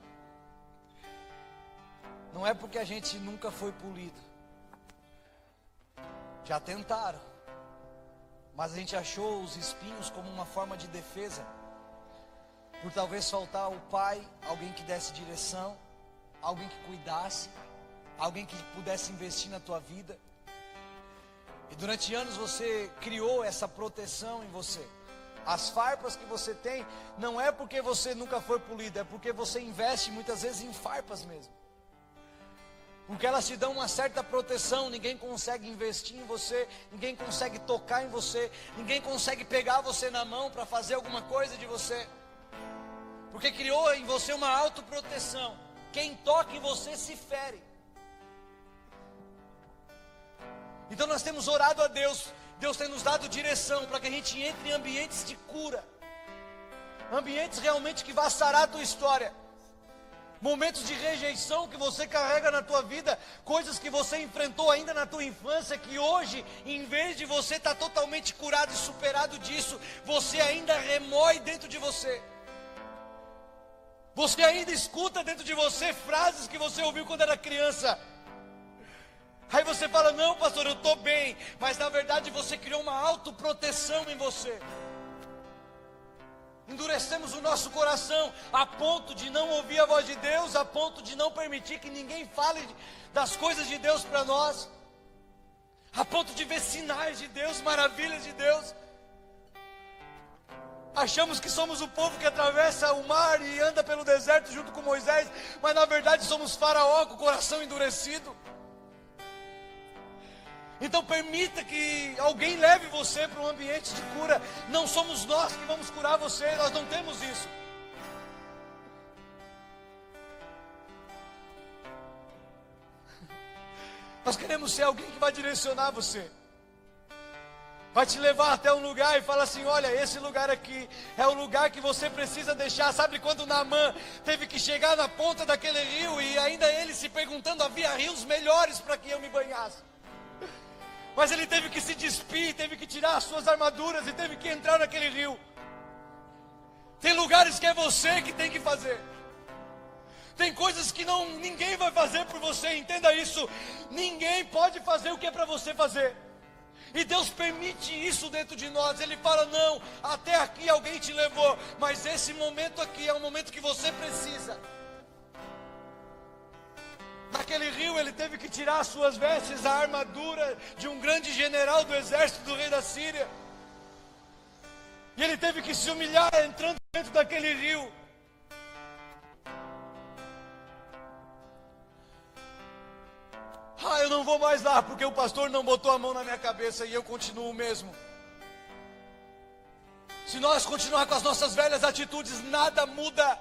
Não é porque a gente nunca foi polido. Já tentaram. Mas a gente achou os espinhos como uma forma de defesa. Por talvez faltar o pai, alguém que desse direção, alguém que cuidasse, alguém que pudesse investir na tua vida. E durante anos você criou essa proteção em você. As farpas que você tem não é porque você nunca foi polido, é porque você investe muitas vezes em farpas mesmo porque elas te dão uma certa proteção. Ninguém consegue investir em você, ninguém consegue tocar em você, ninguém consegue pegar você na mão para fazer alguma coisa de você, porque criou em você uma autoproteção. Quem toca em você se fere. Então nós temos orado a Deus, Deus tem nos dado direção para que a gente entre em ambientes de cura, ambientes realmente que vá sarar a tua história momentos de rejeição que você carrega na tua vida, coisas que você enfrentou ainda na tua infância, que hoje, em vez de você estar tá totalmente curado e superado disso, você ainda remói dentro de você. Você ainda escuta dentro de você frases que você ouviu quando era criança. Aí você fala: Não, pastor, eu estou bem. Mas na verdade você criou uma autoproteção em você endurecemos o nosso coração a ponto de não ouvir a voz de Deus, a ponto de não permitir que ninguém fale das coisas de Deus para nós, a ponto de ver sinais de Deus, maravilhas de Deus. Achamos que somos o povo que atravessa o mar e anda pelo deserto junto com Moisés, mas na verdade somos Faraó com o coração endurecido. Então permita que alguém leve você para um ambiente de cura. Não somos nós que vamos curar você, nós não temos isso. Nós queremos ser alguém que vai direcionar você. Vai te levar até um lugar e fala assim: olha, esse lugar aqui é o lugar que você precisa deixar. Sabe quando Naamã teve que chegar na ponta daquele rio e ainda ele se perguntando: havia rios melhores para que eu me banhasse? Mas ele teve que se despir, teve que tirar as suas armaduras e teve que entrar naquele rio. Tem lugares que é você que tem que fazer. Tem coisas que não ninguém vai fazer por você, entenda isso. Ninguém pode fazer o que é para você fazer. E Deus permite isso dentro de nós. Ele fala: "Não, até aqui alguém te levou, mas esse momento aqui é o momento que você precisa." Naquele rio ele teve que tirar suas vestes, a armadura de um grande general do exército do rei da Síria. E ele teve que se humilhar entrando dentro daquele rio. Ah, eu não vou mais lá porque o pastor não botou a mão na minha cabeça e eu continuo mesmo. Se nós continuar com as nossas velhas atitudes, nada muda.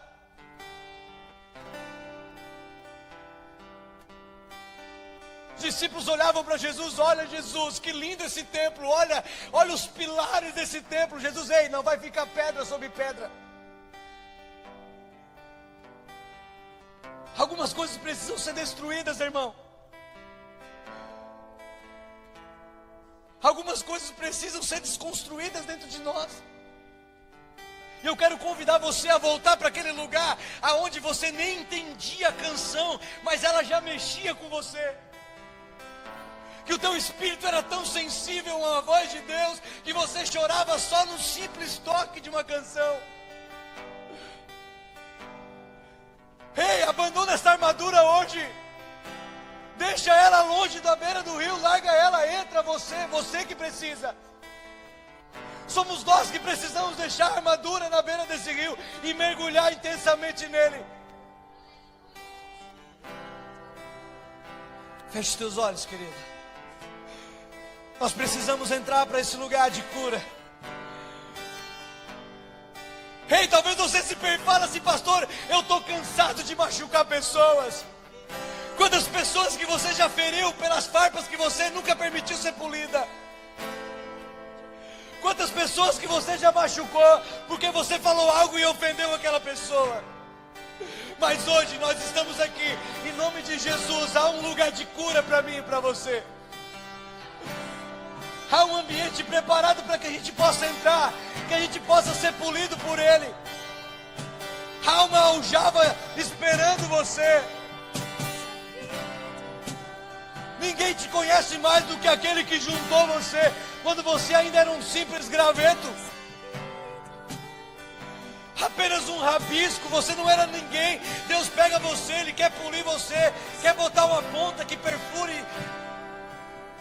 Os discípulos olhavam para Jesus, olha Jesus, que lindo esse templo, olha, olha os pilares desse templo. Jesus, ei, não vai ficar pedra sobre pedra. Algumas coisas precisam ser destruídas, irmão. Algumas coisas precisam ser desconstruídas dentro de nós. Eu quero convidar você a voltar para aquele lugar aonde você nem entendia a canção, mas ela já mexia com você que o teu espírito era tão sensível à voz de Deus que você chorava só no simples toque de uma canção. Ei, abandona essa armadura hoje. Deixa ela longe da beira do rio, larga ela, entra você, você que precisa. Somos nós que precisamos deixar a armadura na beira desse rio e mergulhar intensamente nele. Feche teus olhos, querido. Nós precisamos entrar para esse lugar de cura. Ei, talvez você se fala assim, pastor, eu estou cansado de machucar pessoas. Quantas pessoas que você já feriu pelas farpas que você nunca permitiu ser polida? Quantas pessoas que você já machucou porque você falou algo e ofendeu aquela pessoa? Mas hoje nós estamos aqui, em nome de Jesus, há um lugar de cura para mim e para você. Há um ambiente preparado para que a gente possa entrar, que a gente possa ser polido por Ele. Há uma aljava esperando você. Ninguém te conhece mais do que aquele que juntou você quando você ainda era um simples graveto. Apenas um rabisco, você não era ninguém. Deus pega você, Ele quer polir você, quer botar uma ponta que perfure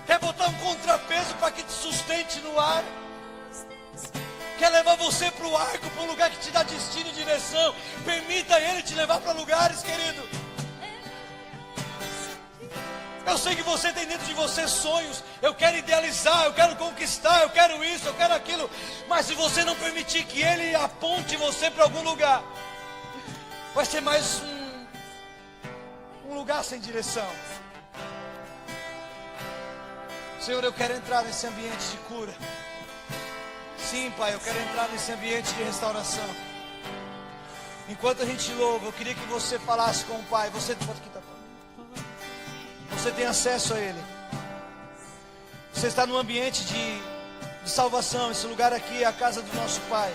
Quer botar um contrapeso para que te sustente no ar? Quer levar você para o arco, para um lugar que te dá destino e direção? Permita Ele te levar para lugares, querido. Eu sei que você tem dentro de você sonhos. Eu quero idealizar, eu quero conquistar, eu quero isso, eu quero aquilo. Mas se você não permitir que Ele aponte você para algum lugar, vai ser mais um, um lugar sem direção. Senhor, eu quero entrar nesse ambiente de cura. Sim, Pai, eu quero entrar nesse ambiente de restauração. Enquanto a gente louva, eu queria que você falasse com o Pai. Você pode quitar. Você tem acesso a Ele. Você está no ambiente de, de salvação. Esse lugar aqui é a casa do nosso Pai.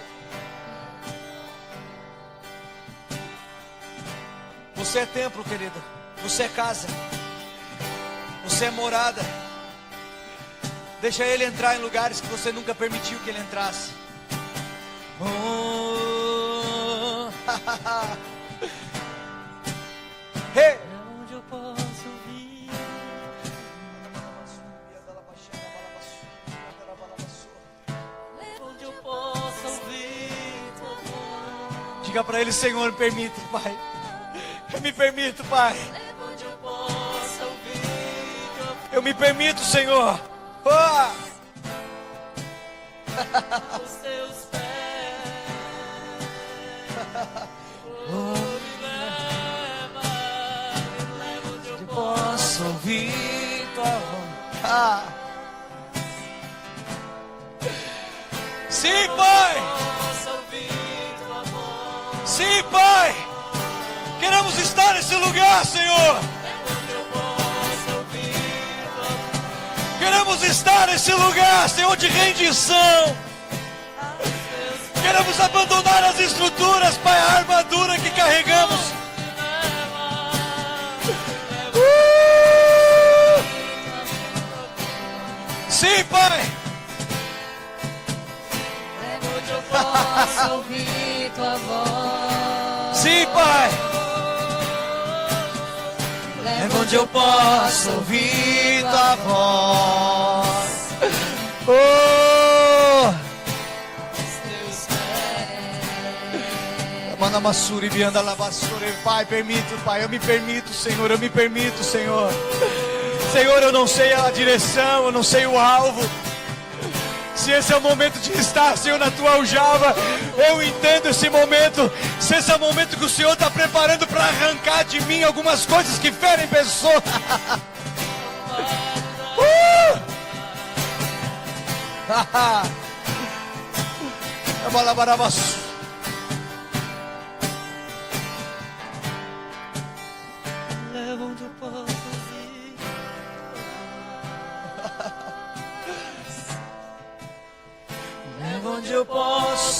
Você é templo, querido. Você é casa. Você é morada. Deixa ele entrar em lugares que você nunca permitiu que ele entrasse. Oh, Diga para ele, Senhor, me permita, Pai. Me permito, Pai. Eu me permito, Senhor. Oh! Os seus pés. Eu. Sim, Pai. Sim, Pai. Queremos estar nesse lugar, Senhor. Queremos estar nesse lugar, Senhor, de rendição. Queremos abandonar as estruturas, Pai, a armadura que carregamos. Uh! Sim, Pai. Ouvir tua voz. Sim, Pai é onde eu posso ouvir tua voz. Oh! Manamassuri, Bianda Lavassuri, Pai, permito, Pai, eu me permito, Senhor, eu me permito, Senhor. Senhor, eu não sei a direção, eu não sei o alvo. Se esse é o momento de estar, Senhor, na tua aljava, eu entendo esse momento. Se esse é o momento que o Senhor está preparando para arrancar de mim algumas coisas que ferem pessoas. uh!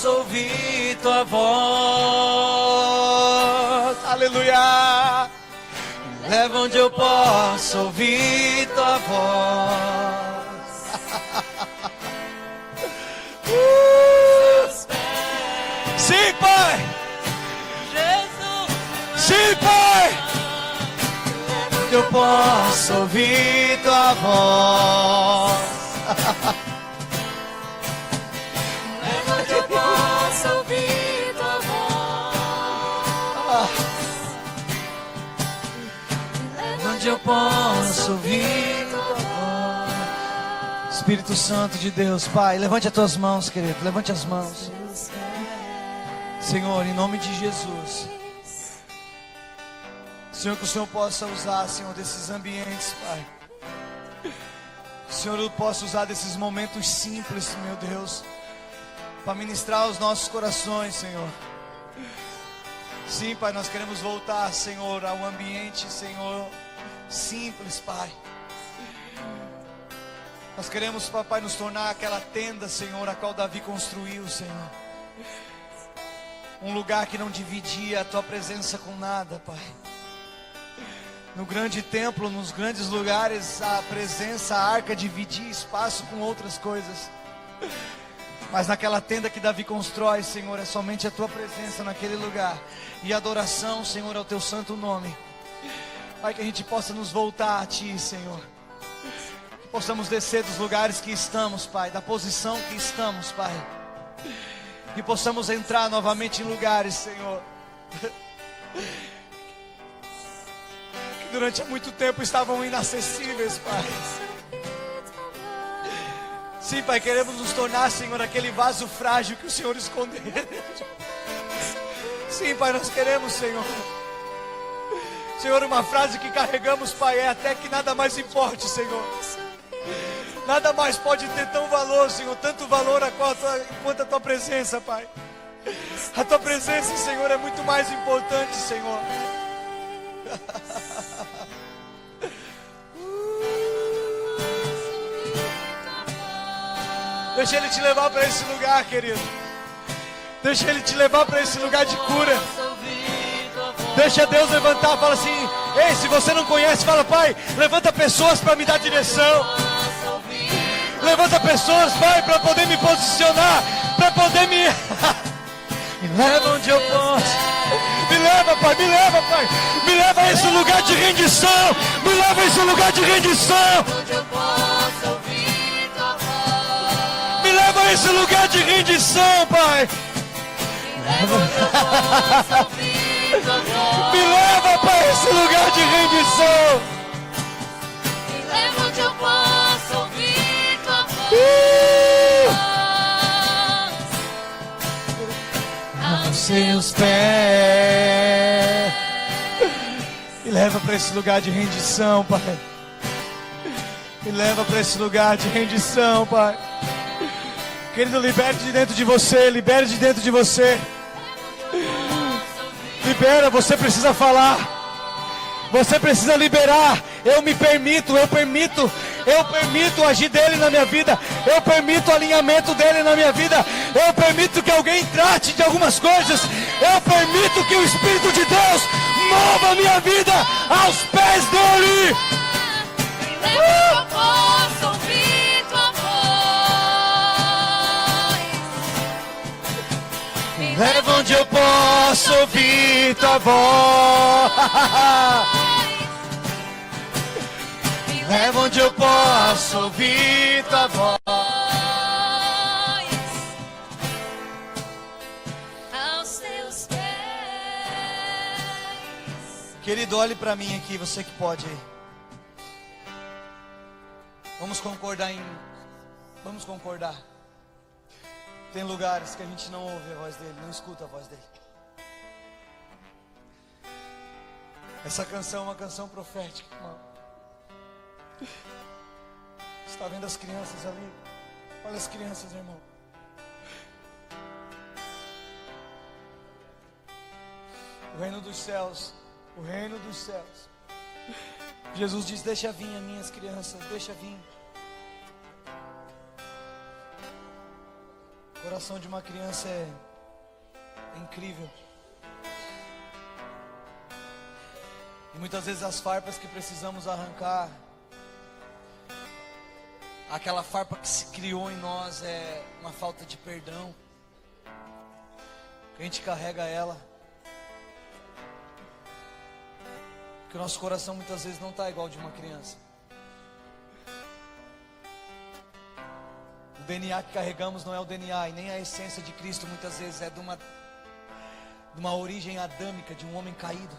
posso ouvir tua voz. Aleluia. Leva onde eu posso ouvir tua voz. uh! Sim, Pai. Jesus. Sim, Pai. posso ouvir tua voz. posso ouvir. Espírito Santo de Deus, Pai, levante as tuas mãos, querido. Levante as mãos. Senhor, em nome de Jesus. Senhor, que o Senhor possa usar, Senhor, desses ambientes, Pai. Que o Senhor possa usar desses momentos simples, meu Deus, para ministrar aos nossos corações, Senhor. Sim, Pai, nós queremos voltar, Senhor, ao ambiente, Senhor, simples, Pai. Nós queremos, Papai, nos tornar aquela tenda, Senhor, a qual Davi construiu, Senhor. Um lugar que não dividia a tua presença com nada, Pai. No grande templo, nos grandes lugares, a presença, a arca dividia espaço com outras coisas. Mas naquela tenda que Davi constrói, Senhor, é somente a tua presença naquele lugar. E adoração, Senhor, ao teu santo nome. Pai, que a gente possa nos voltar a ti, Senhor. Que possamos descer dos lugares que estamos, Pai, da posição que estamos, Pai. Que possamos entrar novamente em lugares, Senhor. Que durante muito tempo estavam inacessíveis, Pai. Sim, Pai, queremos nos tornar, Senhor, aquele vaso frágil que o Senhor escondeu. Sim, Pai, nós queremos, Senhor. Senhor, uma frase que carregamos, Pai, é até que nada mais importe, Senhor. Nada mais pode ter tão valor, Senhor, tanto valor quanto a tua presença, Pai. A tua presença, Senhor, é muito mais importante, Senhor. Deixa Ele te levar para esse lugar, querido. Deixa Ele te levar para esse lugar de cura. Deixa Deus levantar, fala assim: Ei, se você não conhece, fala, Pai, levanta pessoas para me dar direção. Levanta pessoas, Pai, para poder me posicionar, para poder me. me leva onde eu posso. Me leva, Pai, me leva, Pai. Me leva a esse lugar de rendição. Me leva a esse lugar de rendição. Me leva a esse lugar de rendição, Pai. Leva onde eu possa ouvir. Me leva para esse lugar de rendição. Leva onde eu possa ouvir tua voz. Uh! Aos seus pés. Me leva para esse lugar de rendição, Pai. Me leva para esse lugar de rendição, Pai. Querido, liberte de dentro de você, libere de dentro de você. Libera, você precisa falar. Você precisa liberar. Eu me permito, eu permito, eu permito agir dele na minha vida. Eu permito o alinhamento dele na minha vida. Eu permito que alguém trate de algumas coisas. Eu permito que o Espírito de Deus mova a minha vida aos pés dele. Leva Leva onde eu posso ouvir tua voz. Me Leva onde eu posso ouvir tua voz. aos teus pés. Querido, olhe para mim aqui, você que pode. Vamos concordar em. Vamos concordar. Tem lugares que a gente não ouve a voz dele, não escuta a voz dele. Essa canção é uma canção profética, irmão. Está vendo as crianças ali? Olha as crianças, irmão. O reino dos céus, o reino dos céus. Jesus diz: Deixa vir as minhas crianças, deixa vir. O coração de uma criança é, incrível. E muitas vezes as farpas que precisamos arrancar, aquela farpa que se criou em nós é uma falta de perdão. Que a gente carrega ela. Porque o nosso coração muitas vezes não está igual de uma criança. DNA que carregamos não é o DNA e nem a essência de Cristo, muitas vezes é de uma, de uma origem adâmica, de um homem caído.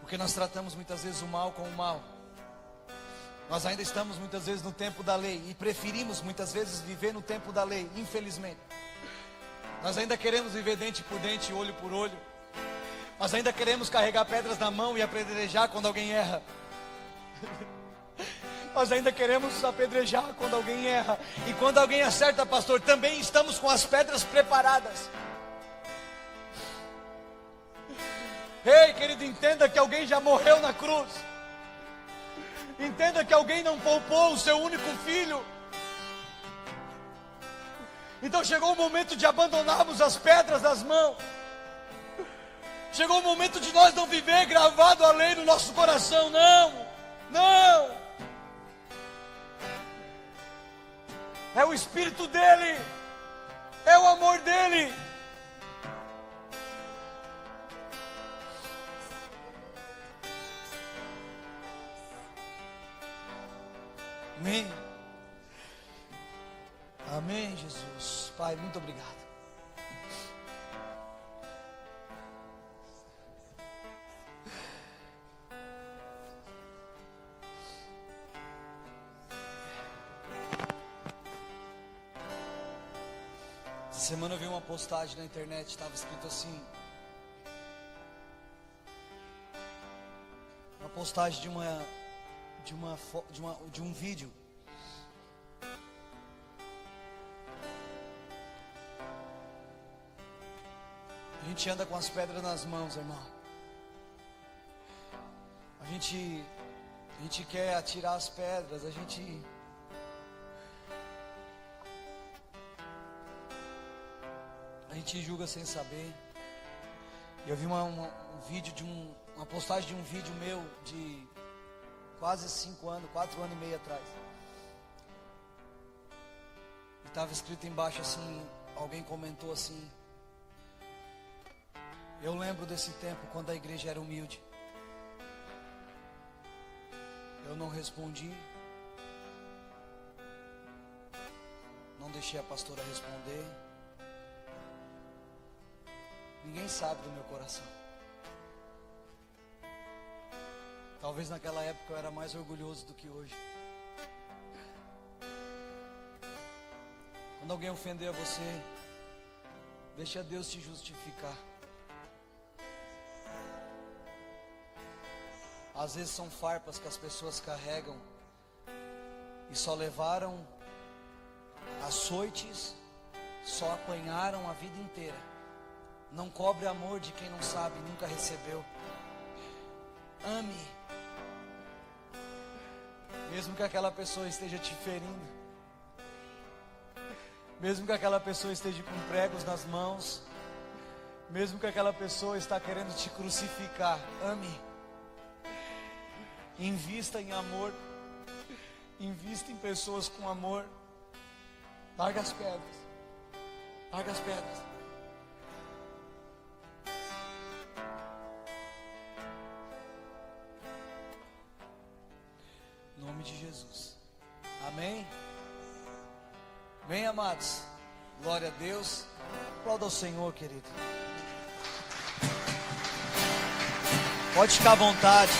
Porque nós tratamos muitas vezes o mal com o mal. Nós ainda estamos muitas vezes no tempo da lei e preferimos muitas vezes viver no tempo da lei, infelizmente. Nós ainda queremos viver dente por dente, olho por olho. Nós ainda queremos carregar pedras na mão e apedrejar quando alguém erra. Nós ainda queremos apedrejar quando alguém erra. E quando alguém acerta, pastor, também estamos com as pedras preparadas. Ei, querido, entenda que alguém já morreu na cruz. Entenda que alguém não poupou o seu único filho. Então chegou o momento de abandonarmos as pedras das mãos. Chegou o momento de nós não viver gravado a lei no nosso coração, não, não. É o Espírito dele, é o amor dele. Amém. Amém, Jesus. Pai, muito obrigado. Semana eu vi uma postagem na internet, estava escrito assim. Uma postagem de uma de uma de, uma, de um vídeo. A gente anda com as pedras nas mãos, irmão. A gente a gente quer atirar as pedras, a gente gente julga sem saber. Eu vi uma, uma, um vídeo de um, uma postagem de um vídeo meu de quase cinco anos, quatro anos e meio atrás. E estava escrito embaixo assim, alguém comentou assim. Eu lembro desse tempo quando a igreja era humilde. Eu não respondi. Não deixei a pastora responder. Ninguém sabe do meu coração. Talvez naquela época eu era mais orgulhoso do que hoje. Quando alguém ofender a você, deixa Deus te justificar. Às vezes são farpas que as pessoas carregam e só levaram açoites, só apanharam a vida inteira. Não cobre amor de quem não sabe, nunca recebeu. Ame. Mesmo que aquela pessoa esteja te ferindo. Mesmo que aquela pessoa esteja com pregos nas mãos. Mesmo que aquela pessoa está querendo te crucificar. Ame. Invista em amor. Invista em pessoas com amor. Larga as pedras. Larga as pedras. Amém? Bem, amados. Glória a Deus. Aplauda ao Senhor, querido. Pode ficar à vontade.